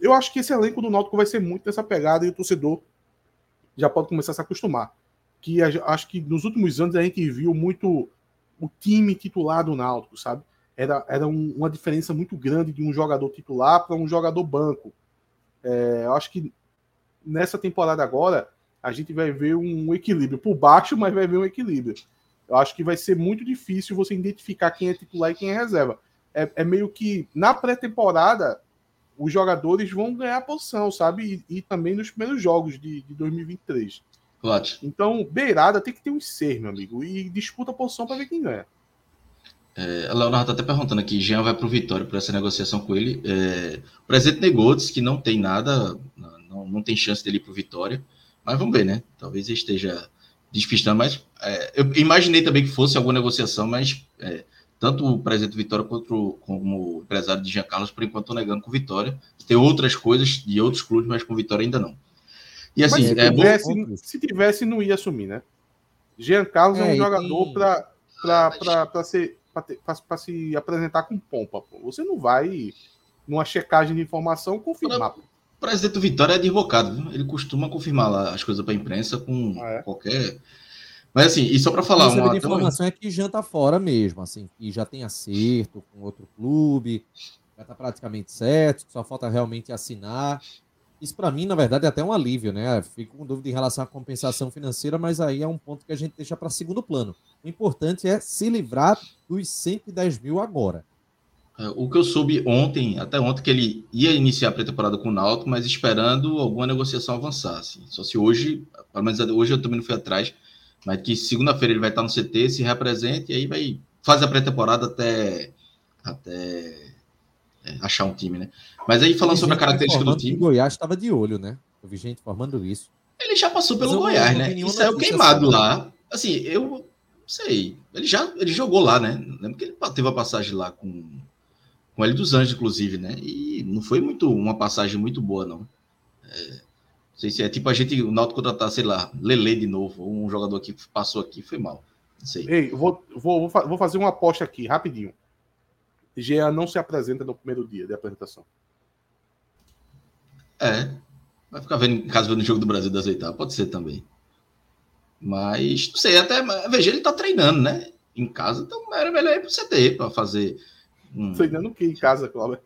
Eu acho que esse elenco do Náutico vai ser muito nessa pegada e o torcedor já pode começar a se acostumar. Que acho que nos últimos anos a gente viu muito o time titular do Náutico, sabe? Era, era um, uma diferença muito grande de um jogador titular para um jogador banco. É, eu acho que nessa temporada agora a gente vai ver um equilíbrio por baixo, mas vai ver um equilíbrio. Eu acho que vai ser muito difícil você identificar quem é titular e quem é reserva. É, é meio que na pré-temporada os jogadores vão ganhar posição, sabe? E, e também nos primeiros jogos de, de 2023.
Ótimo.
Então, beirada tem que ter um ser, meu amigo, e disputa a posição para ver quem ganha.
É, Leonardo está até perguntando aqui, Jean vai para o Vitória por essa negociação com ele. É, o presidente negou, disse que não tem nada, não, não tem chance dele ir para o Vitória, mas vamos ver, né? Talvez ele esteja despistando, mas é, eu imaginei também que fosse alguma negociação, mas é, tanto o presidente Vitória quanto como o empresário de Jean Carlos, por enquanto, estão negando com Vitória. Tem outras coisas de outros clubes, mas com Vitória ainda não.
E assim, se, é tivesse, bom... se tivesse, não ia assumir, né? Jean Carlos é, é um jogador tem... para ser para se apresentar com pompa. Pô. Você não vai, numa checagem de informação, confirmar.
O presidente do Vitória é advogado, viu? ele costuma confirmar lá as coisas para a imprensa com ah, é? qualquer mas assim, e só para falar
uma. A informação é que já tá fora mesmo, assim, e já tem acerto com outro clube, já tá praticamente certo, só falta realmente assinar. Isso para mim, na verdade, é até um alívio, né? Fico com dúvida em relação à compensação financeira, mas aí é um ponto que a gente deixa para segundo plano. O importante é se livrar dos 110 mil agora.
É, o que eu soube ontem, até ontem, que ele ia iniciar a pré-temporada com o Náutico, mas esperando alguma negociação avançar. Assim. Só se hoje, pelo menos hoje eu também não fui atrás, mas que segunda-feira ele vai estar no CT, se represente, e aí vai fazer a pré-temporada até, até é, achar um time, né? Mas aí falando sobre a característica do time.
O Goiás estava de olho, né? Eu vi gente formando isso.
Ele já passou pelo Goiás, né? E saiu queimado assim. lá. Assim, eu não sei. Ele já ele jogou lá, né? Lembro que ele teve a passagem lá com, com ele dos Anjos, inclusive, né? E não foi muito uma passagem muito boa, não. É, não sei se é tipo a gente, o Náutico contratar, sei lá, Lele de novo, um jogador que passou aqui foi mal. Não sei.
Ei, vou, vou, vou fazer uma aposta aqui, rapidinho. Jean não se apresenta no primeiro dia de apresentação.
É. Vai ficar vendo em casa vendo o jogo do Brasil das oitavas, pode ser também. Mas, não sei, até. Veja, ele tá treinando, né? Em casa, então era melhor ir pro CT para fazer.
Um... Treinando o que em casa, Cláudio?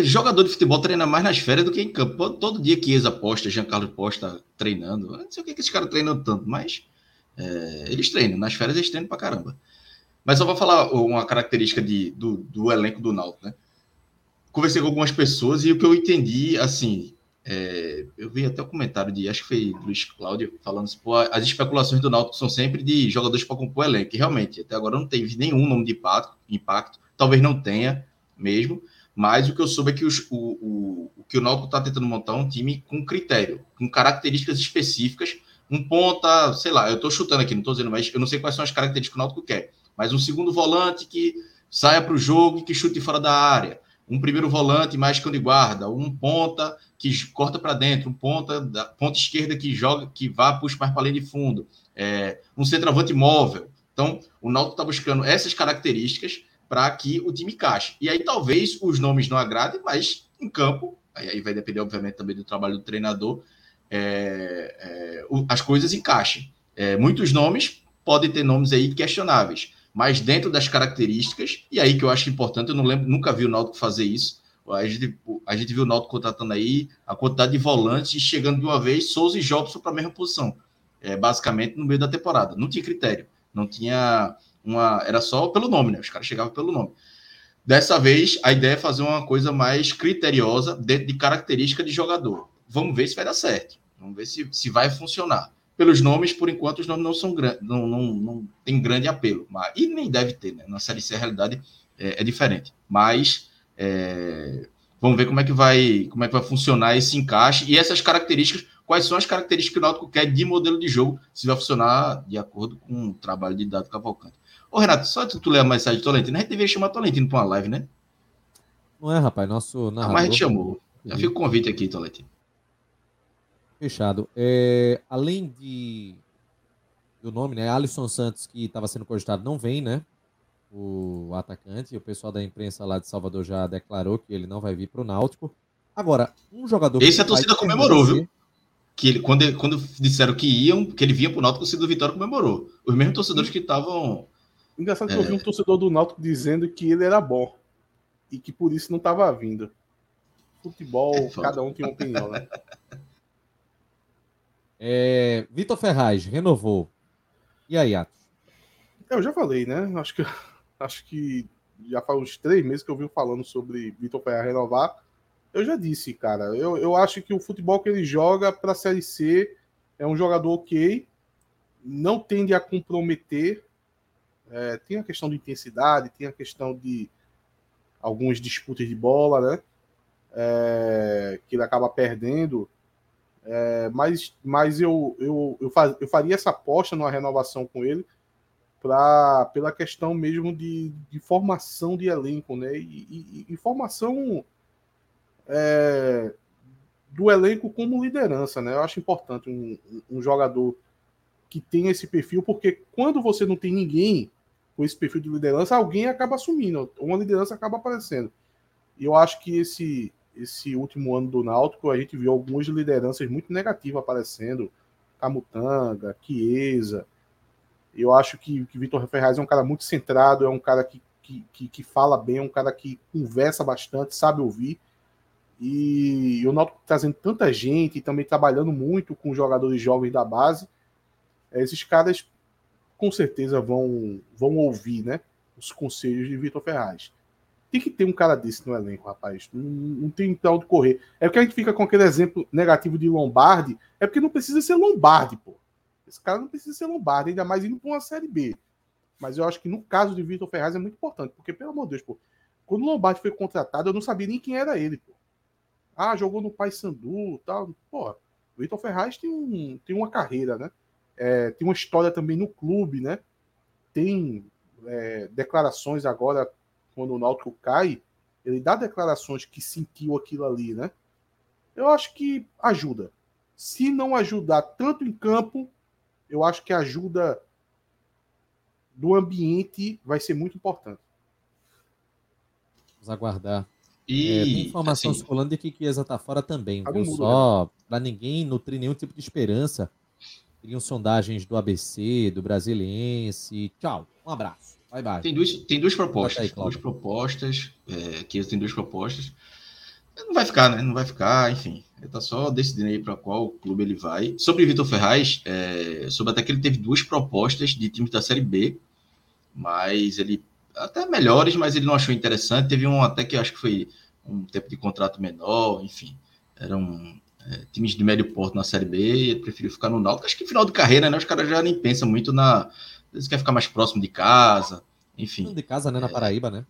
Jogador de futebol treina mais nas férias do que em campo. Todo dia que Chiesa posta, Giancarlo posta treinando. Eu não sei o que, que esses caras treinam tanto, mas é, eles treinam. Nas férias eles treinam pra caramba. Mas eu vou falar uma característica de, do, do elenco do Náutico, né? Conversei com algumas pessoas e o que eu entendi, assim, é, eu vi até o um comentário de, acho que foi Luiz Cláudio, falando assim, pô, as especulações do Náutico são sempre de jogadores para compor elenco. E realmente, até agora não teve nenhum nome de impacto, impacto talvez não tenha mesmo. Mas o que eu soube é que, os, o, o, o, que o Náutico está tentando montar um time com critério, com características específicas. Um ponta, sei lá, eu estou chutando aqui, não estou dizendo, mas eu não sei quais são as características que o Náutico quer. Mas um segundo volante que saia para o jogo e que chute fora da área. Um primeiro volante mais cão de guarda. Um ponta que corta para dentro. Um ponta, da, ponta esquerda que joga, que vá, puxa mais para além de fundo. É, um centroavante móvel. Então, o Náutico está buscando essas características para que o time encaixe. E aí talvez os nomes não agradem, mas em campo, aí vai depender, obviamente, também do trabalho do treinador, é, é, as coisas encaixem. É, muitos nomes podem ter nomes aí questionáveis, mas dentro das características, e aí que eu acho importante, eu não lembro, nunca vi o Náutico fazer isso. A gente, a gente viu o Náutico contratando aí a quantidade de volantes e chegando de uma vez Souza e Jobson para a mesma posição, é, basicamente no meio da temporada. Não tinha critério, não tinha uma. Era só pelo nome, né? Os caras chegavam pelo nome. Dessa vez, a ideia é fazer uma coisa mais criteriosa dentro de característica de jogador. Vamos ver se vai dar certo. Vamos ver se, se vai funcionar. Pelos nomes, por enquanto, os nomes não são grandes, não, não, não tem grande apelo. Mas, e nem deve ter, né? Na Série C a realidade é, é diferente. Mas é, vamos ver como é que vai como é que vai funcionar esse encaixe e essas características quais são as características que o Náutico quer de modelo de jogo, se vai funcionar de acordo com o trabalho de Dado Cavalcante. Ô, Renato, só tu ler a mensagem de Tolentino, a gente deveria chamar Tolentino para uma live, né?
Não é, rapaz, nosso
narrador... Ah, mas a gente chamou. Já fica o convite aqui, Tolentino.
Fechado. É, além de do nome, né? Alisson Santos, que estava sendo cogitado, não vem, né? O atacante. O pessoal da imprensa lá de Salvador já declarou que ele não vai vir para o Náutico. Agora, um jogador.
Esse a torcida comemorou, viu? Que ele, quando, quando disseram que iam, que ele vinha para o Náutico, o torcida do Vitória comemorou. Os mesmos torcedores que estavam
Engraçado que é. eu vi um torcedor do Náutico dizendo que ele era bom e que por isso não estava vindo. Futebol, é cada um tem uma opinião, né? (laughs)
É, Vitor Ferraz renovou. E aí, Atos?
Eu já falei, né? Acho que, (laughs) acho que já faz uns três meses que eu vi falando sobre Vitor Ferraz renovar. Eu já disse, cara. Eu, eu acho que o futebol que ele joga para a Série C é um jogador ok, não tende a comprometer é, tem a questão de intensidade, tem a questão de algumas disputas de bola, né? É, que ele acaba perdendo. É, mas mas eu, eu, eu, faz, eu faria essa aposta numa renovação com ele pra, pela questão mesmo de, de formação de elenco, né? E, e, e formação é, do elenco como liderança, né? Eu acho importante um, um jogador que tem esse perfil, porque quando você não tem ninguém com esse perfil de liderança, alguém acaba assumindo, uma liderança acaba aparecendo. E eu acho que esse esse último ano do Náutico, a gente viu algumas lideranças muito negativas aparecendo, Camutanga, Chiesa. Eu acho que, que Vitor Ferraz é um cara muito centrado, é um cara que, que, que, que fala bem, é um cara que conversa bastante, sabe ouvir. E, o Náutico trazendo tanta gente e também trabalhando muito com jogadores jovens da base, esses caras com certeza vão, vão ouvir né, os conselhos de Vitor Ferraz. Tem que ter um cara desse no elenco, rapaz. Não, não tem tal de correr. É porque a gente fica com aquele exemplo negativo de Lombardi, é porque não precisa ser Lombardi, pô. Esse cara não precisa ser Lombardi, ainda mais indo para uma Série B. Mas eu acho que no caso de Vitor Ferraz é muito importante, porque, pelo amor de Deus, pô, quando o Lombardi foi contratado, eu não sabia nem quem era ele, pô. Ah, jogou no Paysandu tal. Pô, o Vitor Ferraz tem, um, tem uma carreira, né? é, tem uma história também no clube, né? Tem é, declarações agora, quando o Náutico cai, ele dá declarações que sentiu aquilo ali, né? Eu acho que ajuda. Se não ajudar tanto em campo, eu acho que a ajuda do ambiente vai ser muito importante.
Vamos aguardar. E é, tem informação assim, circulando de que Chiesa tá fora também, viu? Só para ninguém nutrir nenhum tipo de esperança Teriam sondagens do ABC, do Brasiliense. Tchau. Um abraço. Bye, bye.
Tem duas, tem duas propostas.
Aí,
duas propostas. É, que tem duas propostas. Não vai ficar, né? Não vai ficar, enfim. Ele tá só decidindo aí para qual clube ele vai. Sobre Vitor Ferraz, é, sobre até que ele teve duas propostas de times da Série B, mas ele até melhores, mas ele não achou interessante. Teve um até que acho que foi um tempo de contrato menor, enfim. Eram é, times de médio porto na Série B e ele preferiu ficar no Náutico. Acho que final de carreira, né? Os caras já nem pensam muito na. Eles querem ficar mais próximo de casa, enfim.
De casa, né? Na Paraíba, né?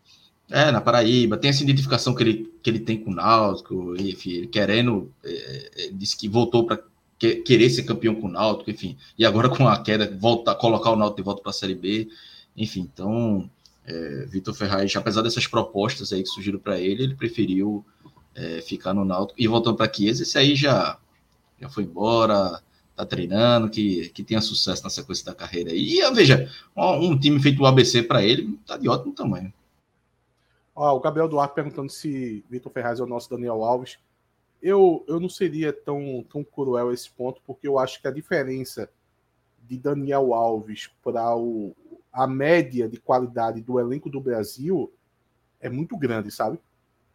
É, na Paraíba. Tem essa identificação que ele, que ele tem com o Náutico, enfim, ele querendo. É, é disse que voltou para que, querer ser campeão com o Náutico, enfim. E agora com a queda, volta, colocar o Náutico de volta para a Série B. Enfim, então. É, Vitor Ferraz, apesar dessas propostas aí que surgiram para ele, ele preferiu é, ficar no Náutico. E voltando para Chiesa, esse aí já, já foi embora, tá treinando, que, que tenha sucesso na sequência da carreira. E veja, um, um time feito o ABC para ele, tá de ótimo tamanho.
Ó, o Gabriel Duarte perguntando se Vitor Ferraz é o nosso Daniel Alves. Eu, eu não seria tão, tão cruel esse ponto, porque eu acho que a diferença de Daniel Alves para a média de qualidade do elenco do Brasil é muito grande, sabe?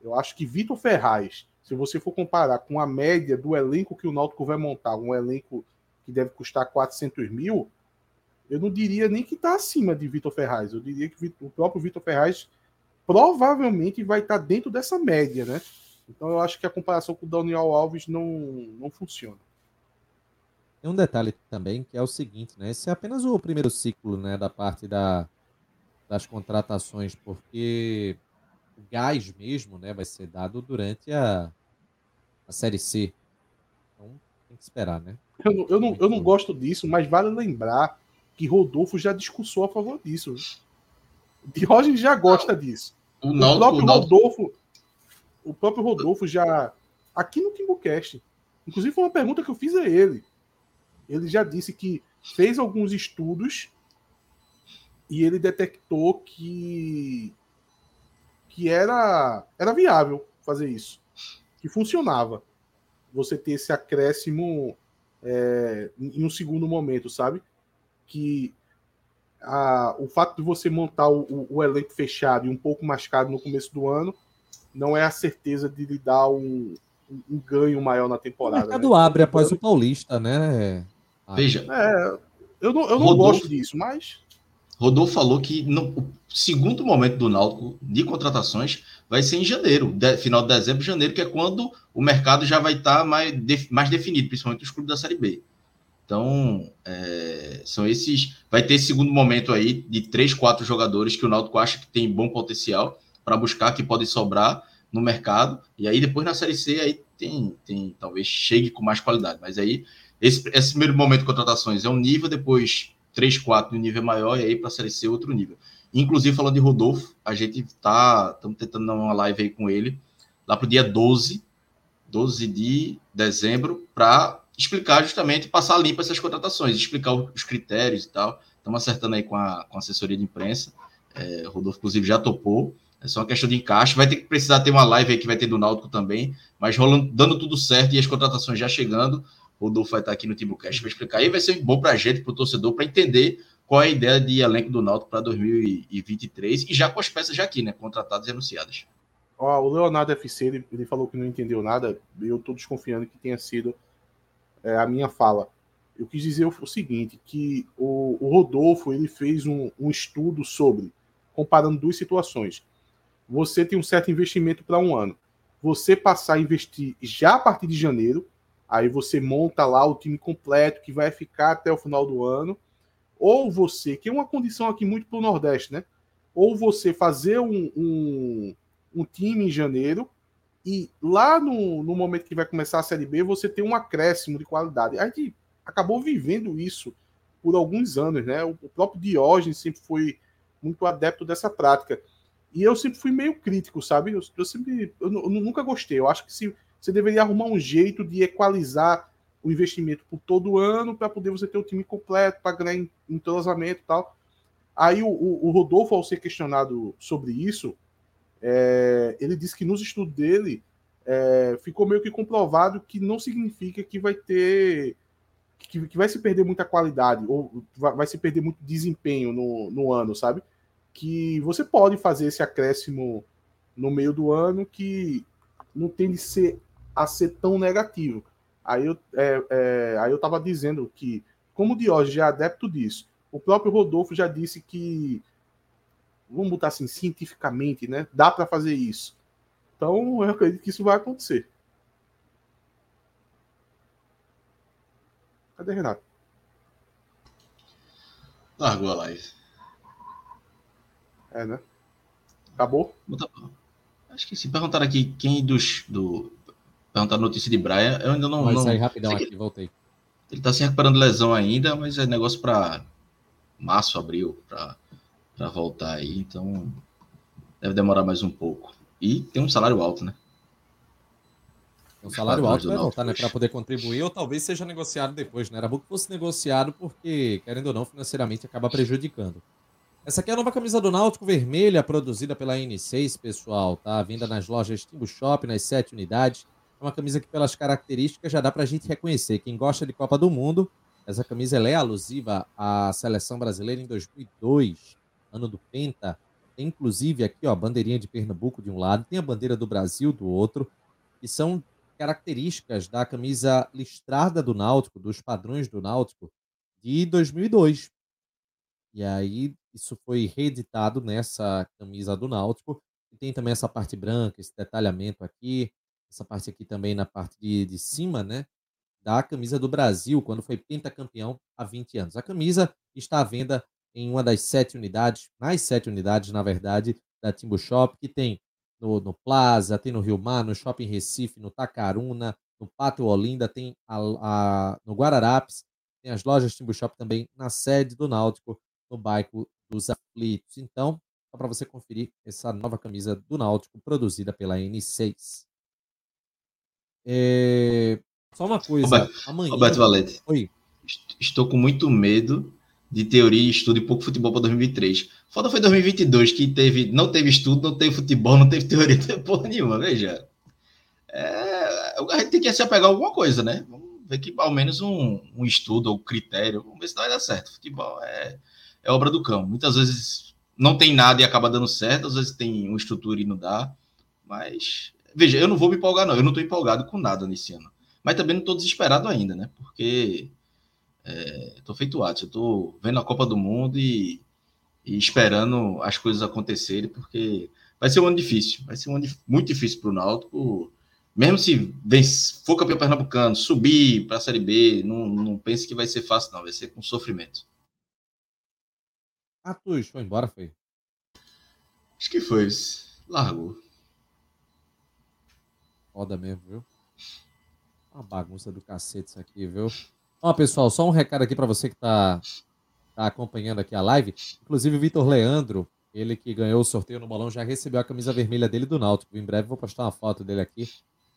Eu acho que Vitor Ferraz, se você for comparar com a média do elenco que o Náutico vai montar, um elenco que deve custar 400 mil, eu não diria nem que está acima de Vitor Ferraz. Eu diria que o próprio Vitor Ferraz provavelmente vai estar tá dentro dessa média, né? Então eu acho que a comparação com o Daniel Alves não, não funciona.
Tem um detalhe também que é o seguinte, né? Esse é apenas o primeiro ciclo, né, da parte da, das contratações, porque o gás mesmo, né, vai ser dado durante a, a série C. Então tem que esperar, né?
Eu, não, eu, não, eu não gosto disso, mas vale lembrar que Rodolfo já discursou a favor disso. Diógenes já gosta disso. O, o próprio o Rodolfo, o próprio Rodolfo já aqui no Timbucast, inclusive foi uma pergunta que eu fiz a ele. Ele já disse que fez alguns estudos e ele detectou que que era era viável fazer isso, que funcionava. Você ter esse acréscimo é, em um segundo momento, sabe? Que a, o fato de você montar o, o, o, elenco fechado e um pouco mais caro no começo do ano não é a certeza de lhe dar um, um ganho maior na temporada. O
mercado né? abre após o Paulista, né?
Veja.
É, eu não, eu não Rodolfo, gosto disso, mas.
Rodolfo falou que no, o segundo momento do Náutico de contratações vai ser em janeiro, de, final de dezembro, janeiro, que é quando o mercado já vai estar tá mais, de, mais definido, principalmente os clubes da Série B. Então, é, são esses. Vai ter esse segundo momento aí de três, quatro jogadores que o Náutico acha que tem bom potencial para buscar, que podem sobrar no mercado. E aí, depois na Série C, aí tem, tem talvez chegue com mais qualidade. Mas aí, esse, esse primeiro momento de contratações é um nível, depois três, quatro no nível maior, e aí para a Série C outro nível. Inclusive, falando de Rodolfo, a gente tá estamos tentando dar uma live aí com ele, lá para o dia 12, 12 de dezembro, para explicar justamente, passar limpo essas contratações, explicar os critérios e tal. Estamos acertando aí com a, com a assessoria de imprensa. É, Rodolfo, inclusive, já topou. É só uma questão de encaixe. Vai ter que precisar ter uma live aí que vai ter do Náutico também, mas rolando, dando tudo certo e as contratações já chegando. Rodolfo vai estar aqui no Timbucast para explicar. E vai ser bom para a gente, para o torcedor, para entender qual é a ideia de elenco do Náutico para 2023 e já com as peças já aqui, né? Contratadas e anunciadas.
Ó, o Leonardo FC, ele, ele falou que não entendeu nada. Eu estou desconfiando que tenha sido é, a minha fala. Eu quis dizer o, seguinte, que o, o Rodolfo ele fez um, um, estudo sobre, comparando duas situações. Você tem um certo investimento para um ano. Você passar a investir já a partir de janeiro, aí você monta lá o time completo que vai ficar até o final do ano. Ou você, que é uma condição aqui muito para o Nordeste, né? Ou você fazer um, um, um time em janeiro e lá no, no momento que vai começar a Série B, você tem um acréscimo de qualidade. A gente acabou vivendo isso por alguns anos, né? O próprio Diógenes sempre foi muito adepto dessa prática. E eu sempre fui meio crítico, sabe? Eu, eu sempre eu, eu, nunca gostei. Eu acho que se, você deveria arrumar um jeito de equalizar o investimento por todo ano para poder você ter o time completo, para ganhar entrosamento e tal. Aí o, o, Rodolfo, ao ser questionado sobre isso, é, ele disse que nos estudos dele é, ficou meio que comprovado que não significa que vai ter que, que vai se perder muita qualidade, ou vai, vai se perder muito desempenho no, no ano, sabe? Que você pode fazer esse acréscimo no meio do ano que não tem de ser a ser tão negativo. Aí eu, é, é, aí eu tava dizendo que, como o Diógenes é adepto disso, o próprio Rodolfo já disse que, vamos botar assim, cientificamente, né? Dá para fazer isso. Então, eu acredito que isso vai acontecer. Cadê Renato?
Largou a live.
É, né? Acabou?
Acho que se perguntar aqui quem dos. Do, perguntar a notícia de Brian, eu ainda não.
Vai
não
sair rapidão aqui, voltei.
Ele tá se recuperando de lesão ainda, mas é negócio para março, abril, para voltar aí. Então deve demorar mais um pouco. E tem um salário alto, né?
Um salário alto vai
do
voltar, né? Para poder contribuir, ou talvez seja negociado depois, né? Era bom que fosse negociado, porque, querendo ou não, financeiramente acaba prejudicando. Essa aqui é a nova camisa do Náutico vermelha, produzida pela N6, pessoal, tá? Vinda nas lojas Timbu Shop, nas sete unidades. Uma camisa que, pelas características, já dá pra gente reconhecer. Quem gosta de Copa do Mundo, essa camisa é alusiva à seleção brasileira em 2002, ano do Penta. Tem, inclusive, aqui, ó, a bandeirinha de Pernambuco de um lado, tem a bandeira do Brasil do outro, que são características da camisa listrada do Náutico, dos padrões do Náutico, de 2002. E aí, isso foi reeditado nessa camisa do Náutico. E tem também essa parte branca, esse detalhamento aqui, essa parte aqui também na parte de, de cima, né? Da camisa do Brasil, quando foi pentacampeão há 20 anos. A camisa está à venda em uma das sete unidades, nas sete unidades, na verdade, da Timbu Shop, que tem no, no Plaza, tem no Rio Mar, no Shopping Recife, no Tacaruna, no Pátio Olinda, tem a, a, no Guararapes, tem as lojas Timbu Shop também na sede do Náutico, no bairro dos Aflitos. Então, só para você conferir essa nova camisa do Náutico produzida pela N6. É... Só uma coisa,
Roberto,
amanhã...
Roberto Valente.
Oi.
Est- Estou com muito medo de teoria e estudo e pouco futebol para 2023. Foda foi 2022 que teve, não teve estudo, não teve futebol, não teve teoria, (laughs) não teve porra nenhuma, veja. É, a gente tem que se apegar a alguma coisa, né? Vamos ver que ao menos um, um estudo ou critério, vamos ver se vai dar certo. Futebol é, é obra do cão. Muitas vezes não tem nada e acaba dando certo, às vezes tem uma estrutura e não dá. Mas, veja, eu não vou me empolgar, não. Eu não estou empolgado com nada nesse ano. Mas também não estou desesperado ainda, né? Porque Estou feito Watson, eu tô vendo a Copa do Mundo e, e esperando as coisas acontecerem, porque vai ser um ano difícil, vai ser um ano muito difícil para o Náutico. Mesmo se vence- for campeão pernambucano, subir para a Série B, não, não pense que vai ser fácil, não, vai ser com sofrimento.
Atus, foi embora, foi?
Acho que foi, largou.
Foda mesmo, viu? Uma bagunça do cacete isso aqui, viu? Ó, pessoal, só um recado aqui para você que tá, tá acompanhando aqui a live. Inclusive, o Vitor Leandro, ele que ganhou o sorteio no bolão, já recebeu a camisa vermelha dele do Náutico. Em breve vou postar uma foto dele aqui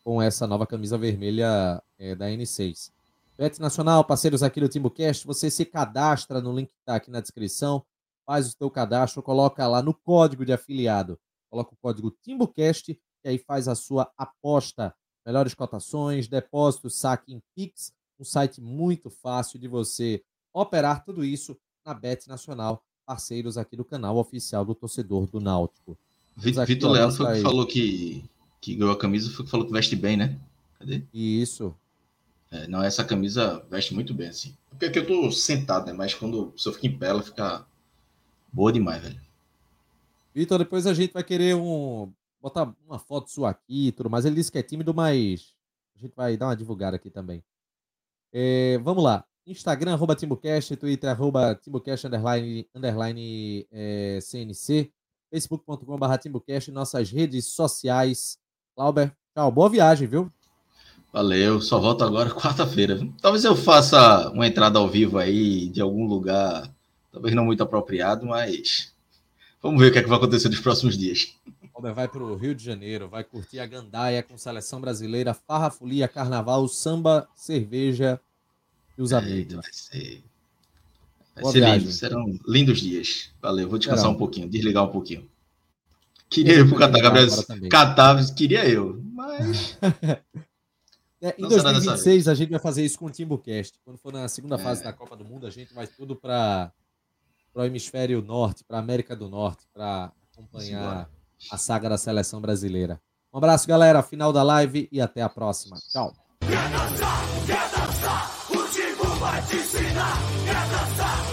com essa nova camisa vermelha é, da N6. Bet Nacional, parceiros aqui do TimbuCast, você se cadastra no link que tá aqui na descrição, faz o seu cadastro, coloca lá no código de afiliado, coloca o código TimbuCast e aí faz a sua aposta. Melhores cotações, depósitos, saque em Pix, um site muito fácil de você operar tudo isso na Bet Nacional, parceiros aqui do canal oficial do torcedor do Náutico.
Vitor
nossa
foi o que falou que, que ganhou a camisa, foi que falou que veste bem, né? Cadê?
Isso.
É, não, essa camisa veste muito bem, assim. Porque aqui eu tô sentado, né? Mas quando se eu fico em pé, ela fica boa demais, velho.
Vitor, depois a gente vai querer um botar uma foto sua aqui e tudo mais. Ele disse que é tímido, mas a gente vai dar uma divulgada aqui também. É, vamos lá. Instagram, arroba Twitter, arroba underline, underline é, CNC, facebook.com.br TimbuCast, nossas redes sociais. Clauber, tchau. Boa viagem, viu?
Valeu, só volto agora (laughs) quarta-feira. Talvez eu faça uma entrada ao vivo aí de algum lugar, talvez não muito apropriado, mas vamos ver o que, é que vai acontecer nos próximos dias.
Clauber vai para o Rio de Janeiro, vai curtir a Gandaia com seleção brasileira, farra, folia, carnaval, samba, cerveja e os amigos.
vai ser, vai
Boa
ser
viagem.
lindo, serão lindos dias. Valeu, vou descansar
Serão.
um pouquinho, desligar um pouquinho. Queria ir pro Catar, Gabriel. Catar, queria eu, mas (laughs)
É, em
Não será dessa
2026 a gente vai fazer isso com o Timbucast. Quando for na segunda
É.
fase da Copa do Mundo, a gente vai tudo para o hemisfério norte, para América do Norte, para acompanhar. A saga da seleção brasileira. Um abraço, galera. Final da live e até a próxima. Tchau.
Quer dançar, quer dançar, o vai te ensinar. Quer dançar,